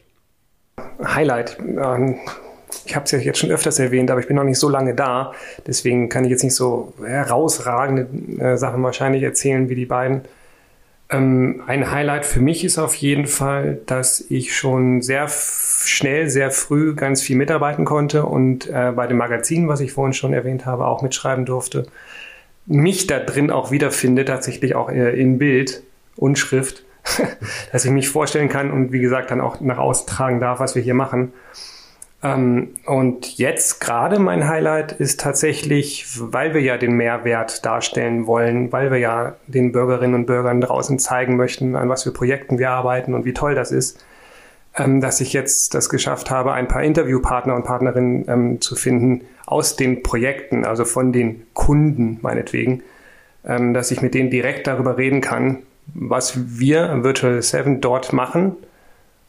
Highlight. Ähm, ich habe es ja jetzt schon öfters erwähnt, aber ich bin noch nicht so lange da. Deswegen kann ich jetzt nicht so herausragende äh, Sachen wahrscheinlich erzählen wie die beiden. Ähm, ein Highlight für mich ist auf jeden Fall, dass ich schon sehr schnell, sehr früh ganz viel mitarbeiten konnte und äh, bei dem Magazin, was ich vorhin schon erwähnt habe, auch mitschreiben durfte mich da drin auch wiederfinde, tatsächlich auch äh, in Bild und Schrift, dass ich mich vorstellen kann und wie gesagt dann auch nach außen tragen darf, was wir hier machen. Ähm, und jetzt gerade mein Highlight ist tatsächlich, weil wir ja den Mehrwert darstellen wollen, weil wir ja den Bürgerinnen und Bürgern draußen zeigen möchten, an was für Projekten wir arbeiten und wie toll das ist, dass ich jetzt das geschafft habe, ein paar Interviewpartner und Partnerinnen ähm, zu finden aus den Projekten, also von den Kunden meinetwegen, ähm, dass ich mit denen direkt darüber reden kann, was wir Virtual 7 dort machen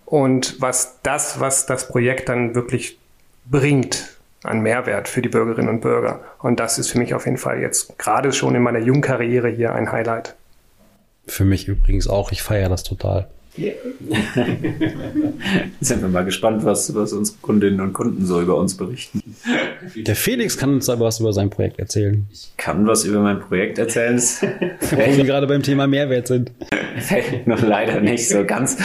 und was das, was das Projekt dann wirklich bringt an Mehrwert für die Bürgerinnen und Bürger. Und das ist für mich auf jeden Fall jetzt gerade schon in meiner jungen Karriere hier ein Highlight. Für mich übrigens auch. Ich feiere das total. Yeah. Sind wir mal gespannt, was, was unsere Kundinnen und Kunden so über uns berichten. Der Felix kann uns aber was über sein Projekt erzählen. Ich kann was über mein Projekt erzählen. Wo wir gerade beim Thema Mehrwert sind. Fällt noch leider nicht so ganz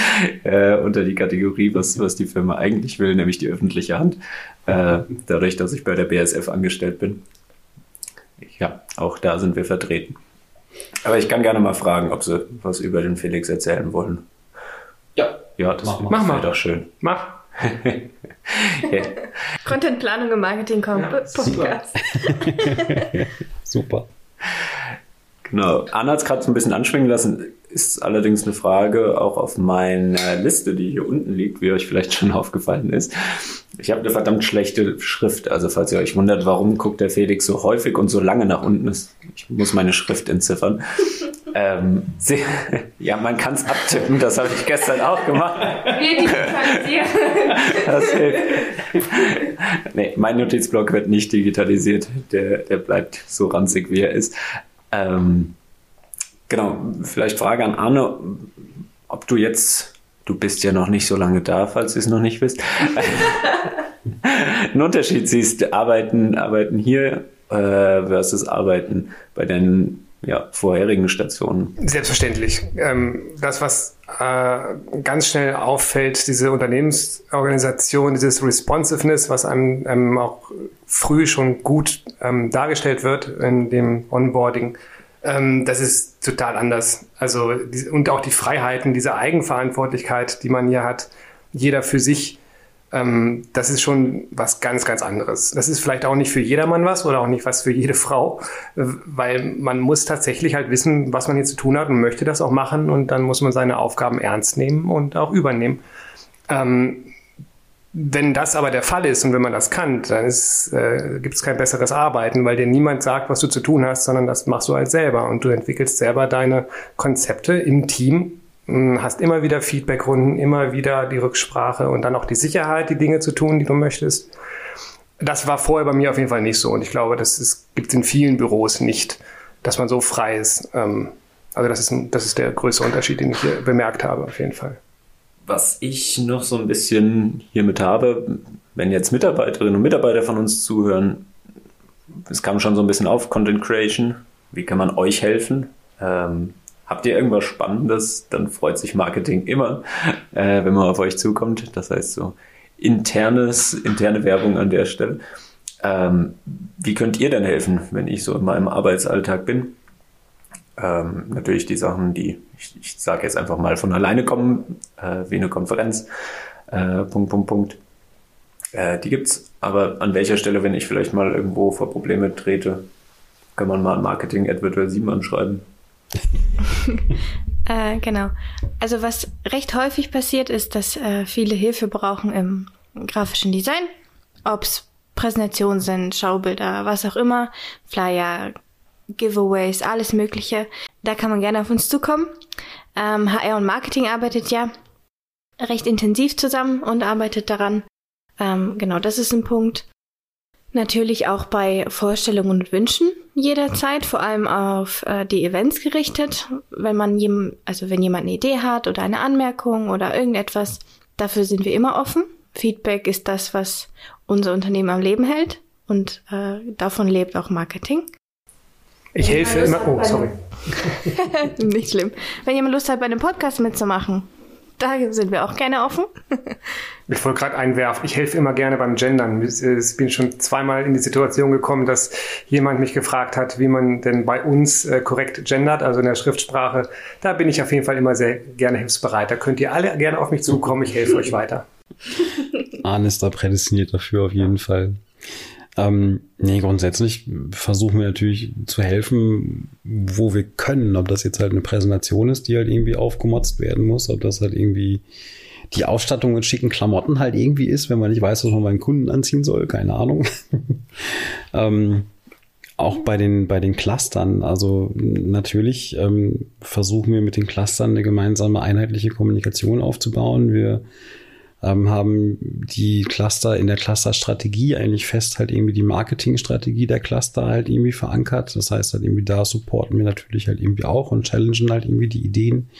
äh, unter die Kategorie, was, was die Firma eigentlich will, nämlich die öffentliche Hand. Äh, dadurch, dass ich bei der BSF angestellt bin. Ja, auch da sind wir vertreten. Aber ich kann gerne mal fragen, ob Sie was über den Felix erzählen wollen. Ja. Das mach, mach mal. doch schön. Mach. yeah. Contentplanung im Marketing kommt. Ja, Podcast. Super. Genau. Anna hat es gerade so ein bisschen anschwingen lassen. Ist allerdings eine Frage auch auf meiner Liste, die hier unten liegt, wie euch vielleicht schon aufgefallen ist. Ich habe eine verdammt schlechte Schrift. Also falls ihr euch wundert, warum guckt der Felix so häufig und so lange nach unten, ist, ich muss meine Schrift entziffern. Ähm, sie, ja, man kann es abtippen. Das habe ich gestern auch gemacht. Wir digitalisieren. Das hilft. nee, mein Notizblock wird nicht digitalisiert. Der, der bleibt so ranzig, wie er ist. Ähm, genau, vielleicht Frage an Arne, ob du jetzt, du bist ja noch nicht so lange da, falls du es noch nicht wisst, einen Unterschied siehst, arbeiten, arbeiten hier äh, versus arbeiten bei deinen ja, vorherigen Stationen? Selbstverständlich. Ähm, das, was äh, ganz schnell auffällt, diese Unternehmensorganisation, dieses Responsiveness, was einem, einem auch früh schon gut ähm, dargestellt wird in dem Onboarding, ähm, das ist total anders. Also und auch die Freiheiten, diese Eigenverantwortlichkeit, die man hier hat, jeder für sich ähm, das ist schon was ganz, ganz anderes. Das ist vielleicht auch nicht für jedermann was oder auch nicht was für jede Frau, äh, weil man muss tatsächlich halt wissen, was man hier zu tun hat und möchte das auch machen und dann muss man seine Aufgaben ernst nehmen und auch übernehmen. Ähm, wenn das aber der Fall ist und wenn man das kann, dann äh, gibt es kein besseres Arbeiten, weil dir niemand sagt, was du zu tun hast, sondern das machst du halt selber und du entwickelst selber deine Konzepte im Team hast immer wieder Feedbackrunden, immer wieder die Rücksprache und dann auch die Sicherheit, die Dinge zu tun, die du möchtest. Das war vorher bei mir auf jeden Fall nicht so und ich glaube, das gibt es in vielen Büros nicht, dass man so frei ist. Ähm, also das ist, ein, das ist der größte Unterschied, den ich hier bemerkt habe, auf jeden Fall. Was ich noch so ein bisschen hiermit habe, wenn jetzt Mitarbeiterinnen und Mitarbeiter von uns zuhören, es kam schon so ein bisschen auf, Content Creation, wie kann man euch helfen? Ähm, Habt ihr irgendwas Spannendes, dann freut sich Marketing immer, äh, wenn man auf euch zukommt. Das heißt so internes, interne Werbung an der Stelle. Ähm, wie könnt ihr denn helfen, wenn ich so in meinem Arbeitsalltag bin? Ähm, natürlich die Sachen, die, ich, ich sage jetzt einfach mal, von alleine kommen, äh, wie eine Konferenz, äh, Punkt, Punkt, Punkt. Äh, die gibt's, aber an welcher Stelle, wenn ich vielleicht mal irgendwo vor Probleme trete, kann man mal ein Marketing virtual 7 anschreiben. äh, genau. Also was recht häufig passiert, ist, dass äh, viele Hilfe brauchen im grafischen Design. Ob es Präsentationen sind, Schaubilder, was auch immer, Flyer, Giveaways, alles Mögliche. Da kann man gerne auf uns zukommen. Ähm, HR und Marketing arbeitet ja recht intensiv zusammen und arbeitet daran. Ähm, genau, das ist ein Punkt. Natürlich auch bei Vorstellungen und Wünschen jederzeit, vor allem auf äh, die Events gerichtet. Wenn man jem, also wenn jemand eine Idee hat oder eine Anmerkung oder irgendetwas, dafür sind wir immer offen. Feedback ist das, was unser Unternehmen am Leben hält und äh, davon lebt auch Marketing. Ich helfe immer. Oh, sorry. Nicht schlimm. Wenn jemand Lust hat, bei einem Podcast mitzumachen, da sind wir auch gerne offen. ich wollte gerade einwerfen, ich helfe immer gerne beim Gendern. Ich bin schon zweimal in die Situation gekommen, dass jemand mich gefragt hat, wie man denn bei uns äh, korrekt gendert, also in der Schriftsprache. Da bin ich auf jeden Fall immer sehr gerne hilfsbereit. Da könnt ihr alle gerne auf mich zukommen, ich helfe euch weiter. Arne ist da prädestiniert dafür auf jeden Fall. Ähm, nee, grundsätzlich versuchen wir natürlich zu helfen, wo wir können. Ob das jetzt halt eine Präsentation ist, die halt irgendwie aufgemotzt werden muss, ob das halt irgendwie die Ausstattung mit schicken Klamotten halt irgendwie ist, wenn man nicht weiß, was man beim Kunden anziehen soll, keine Ahnung. ähm, auch bei den, bei den Clustern, also natürlich ähm, versuchen wir mit den Clustern eine gemeinsame einheitliche Kommunikation aufzubauen. Wir ähm, haben die Cluster in der Clusterstrategie eigentlich fest halt irgendwie die Marketingstrategie der Cluster halt irgendwie verankert. Das heißt halt irgendwie da supporten wir natürlich halt irgendwie auch und challengen halt irgendwie die Ideen.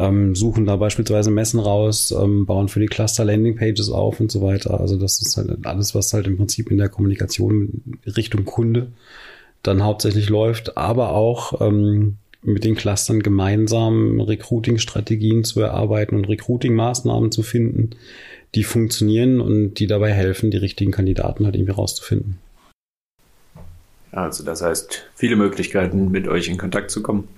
Ähm, suchen da beispielsweise Messen raus, ähm, bauen für die Cluster Landingpages auf und so weiter. Also das ist halt alles, was halt im Prinzip in der Kommunikation Richtung Kunde dann hauptsächlich läuft, aber auch ähm, mit den Clustern gemeinsam Recruiting-Strategien zu erarbeiten und Recruiting-Maßnahmen zu finden, die funktionieren und die dabei helfen, die richtigen Kandidaten halt irgendwie rauszufinden. Also das heißt, viele Möglichkeiten, mit euch in Kontakt zu kommen.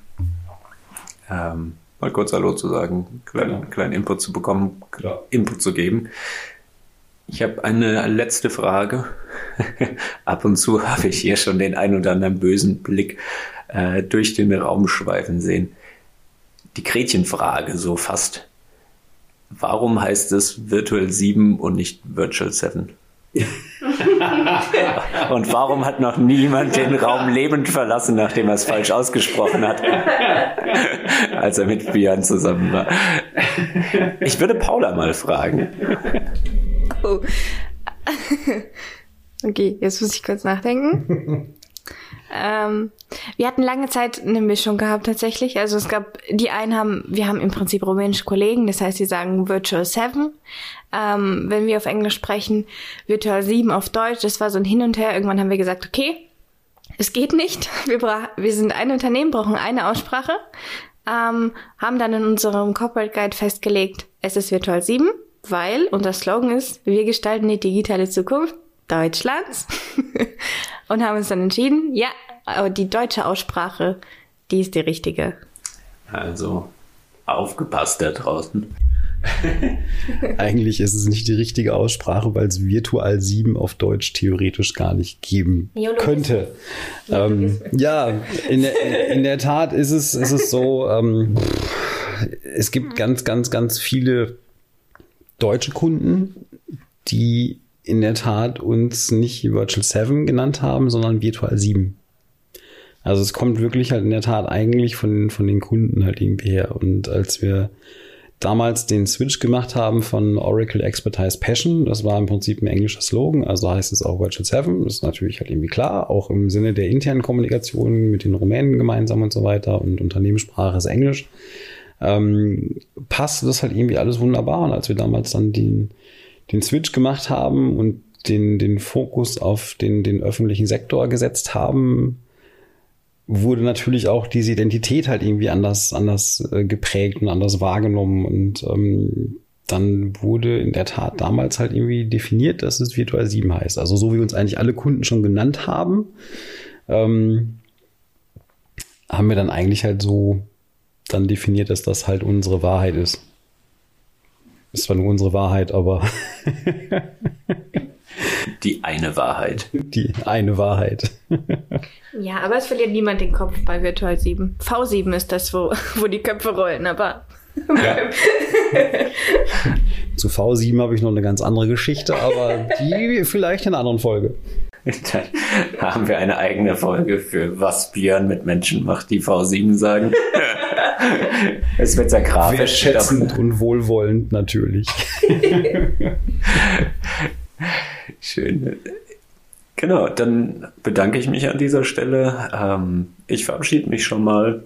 Ähm, mal kurz Hallo zu sagen, kleinen, kleinen Input zu bekommen, Klar. Input zu geben. Ich habe eine letzte Frage. Ab und zu habe ich hier schon den ein oder anderen bösen Blick äh, durch den Raum schweifen sehen. Die Gretchenfrage so fast. Warum heißt es Virtual 7 und nicht Virtual 7? und warum hat noch niemand den Raum lebend verlassen, nachdem er es falsch ausgesprochen hat, als er mit Björn zusammen war? Ich würde Paula mal fragen. Oh. Okay, jetzt muss ich kurz nachdenken. Ähm, wir hatten lange Zeit eine Mischung gehabt tatsächlich. Also es gab, die einen haben, wir haben im Prinzip rumänische Kollegen, das heißt, sie sagen Virtual 7. Ähm, wenn wir auf Englisch sprechen, Virtual 7 auf Deutsch, das war so ein Hin und Her. Irgendwann haben wir gesagt, okay, es geht nicht. Wir, bra wir sind ein Unternehmen, brauchen eine Aussprache. Ähm, haben dann in unserem Corporate Guide festgelegt, es ist Virtual 7, weil unser Slogan ist, wir gestalten die digitale Zukunft Deutschlands. und haben uns dann entschieden, ja, aber die deutsche Aussprache, die ist die richtige. Also aufgepasst da draußen. Eigentlich ist es nicht die richtige Aussprache, weil es virtual 7 auf Deutsch theoretisch gar nicht geben könnte. Ähm, ja, in der, in der Tat ist es, ist es so, ähm, es gibt ganz, ganz, ganz viele deutsche Kunden, die in der Tat uns nicht Virtual 7 genannt haben, sondern Virtual 7. Also es kommt wirklich halt in der Tat eigentlich von, von den Kunden halt irgendwie her. Und als wir damals den Switch gemacht haben von Oracle Expertise Passion, das war im Prinzip ein englischer Slogan, also heißt es auch Virtual 7, das ist natürlich halt irgendwie klar, auch im Sinne der internen Kommunikation mit den Rumänen gemeinsam und so weiter und Unternehmenssprache ist Englisch, ähm, passt das halt irgendwie alles wunderbar. Und als wir damals dann den, den Switch gemacht haben und den, den Fokus auf den, den öffentlichen Sektor gesetzt haben, wurde natürlich auch diese Identität halt irgendwie anders, anders äh, geprägt und anders wahrgenommen. Und ähm, dann wurde in der Tat damals halt irgendwie definiert, dass es Virtual 7 heißt. Also so wie uns eigentlich alle Kunden schon genannt haben, ähm, haben wir dann eigentlich halt so dann definiert, dass das halt unsere Wahrheit ist. Ist zwar nur unsere Wahrheit, aber Die eine Wahrheit. Die eine Wahrheit. ja, aber es verliert niemand den Kopf bei Virtual 7. V7 ist das, wo, wo die Köpfe rollen, aber. Ja. Zu V7 habe ich noch eine ganz andere Geschichte, aber die vielleicht in einer anderen Folge. Dann haben wir eine eigene Folge für was Björn mit Menschen macht, die V7 sagen. es wird sehr grafisch. Wertschätzend und wohlwollend natürlich. Schön. Genau, dann bedanke ich mich an dieser Stelle. Ähm, ich verabschiede mich schon mal.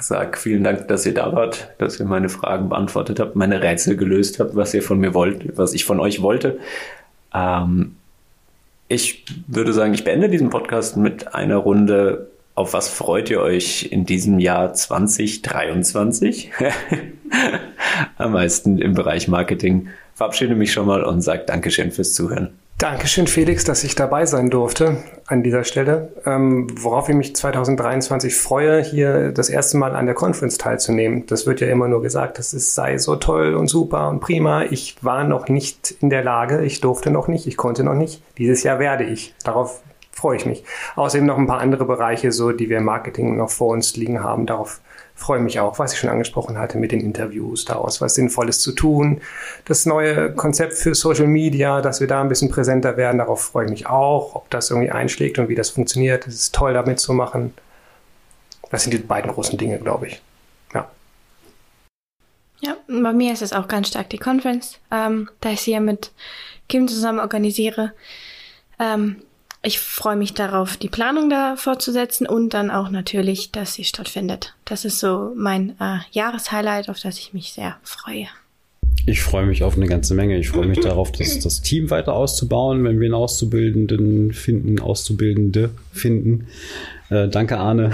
Sag vielen Dank, dass ihr da wart, dass ihr meine Fragen beantwortet habt, meine Rätsel gelöst habt, was ihr von mir wollt, was ich von euch wollte. Ähm, ich würde sagen, ich beende diesen Podcast mit einer Runde. Auf was freut ihr euch in diesem Jahr 2023? Am meisten im Bereich Marketing. Verabschiede mich schon mal und sage Dankeschön fürs Zuhören. Dankeschön, Felix, dass ich dabei sein durfte an dieser Stelle. Ähm, worauf ich mich 2023 freue, hier das erste Mal an der Conference teilzunehmen. Das wird ja immer nur gesagt, das ist, sei so toll und super und prima. Ich war noch nicht in der Lage, ich durfte noch nicht, ich konnte noch nicht. Dieses Jahr werde ich. Darauf freue ich mich. Außerdem noch ein paar andere Bereiche, so die wir im Marketing noch vor uns liegen haben. Darauf freue mich auch, was ich schon angesprochen hatte mit den Interviews, daraus was Sinnvolles zu tun. Das neue Konzept für Social Media, dass wir da ein bisschen präsenter werden, darauf freue ich mich auch, ob das irgendwie einschlägt und wie das funktioniert. Es ist toll, damit zu machen. Das sind die beiden großen Dinge, glaube ich. Ja. Ja, bei mir ist es auch ganz stark die Conference, ähm, da ich sie ja mit Kim zusammen organisiere. Ähm, ich freue mich darauf, die Planung da fortzusetzen und dann auch natürlich, dass sie stattfindet. Das ist so mein äh, Jahreshighlight, auf das ich mich sehr freue. Ich freue mich auf eine ganze Menge. Ich freue mich darauf, das, das Team weiter auszubauen, wenn wir einen Auszubildenden finden, Auszubildende finden. Äh, danke, Arne.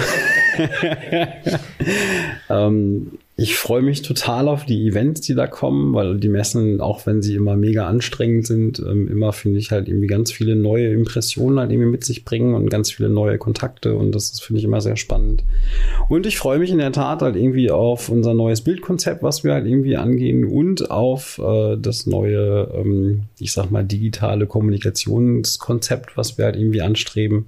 ähm, ich freue mich total auf die Events, die da kommen, weil die Messen, auch wenn sie immer mega anstrengend sind, ähm, immer finde ich halt irgendwie ganz viele neue Impressionen halt irgendwie mit sich bringen und ganz viele neue Kontakte und das finde ich immer sehr spannend. Und ich freue mich in der Tat halt irgendwie auf unser neues Bildkonzept, was wir halt irgendwie angehen und auf äh, das neue, ähm, ich sag mal, digitale Kommunikationskonzept, was wir halt irgendwie anstreben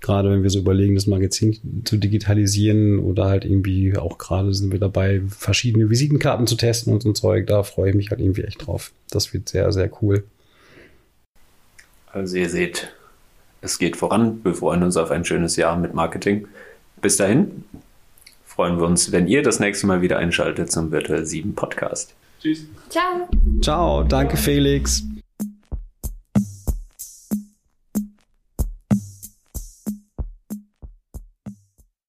gerade wenn wir so überlegen, das Magazin zu digitalisieren oder halt irgendwie auch gerade sind wir dabei, verschiedene Visitenkarten zu testen und so ein Zeug, da freue ich mich halt irgendwie echt drauf. Das wird sehr, sehr cool. Also ihr seht, es geht voran. Wir freuen uns auf ein schönes Jahr mit Marketing. Bis dahin freuen wir uns, wenn ihr das nächste Mal wieder einschaltet zum Virtual 7 Podcast. Tschüss. Ciao. Ciao, danke Felix.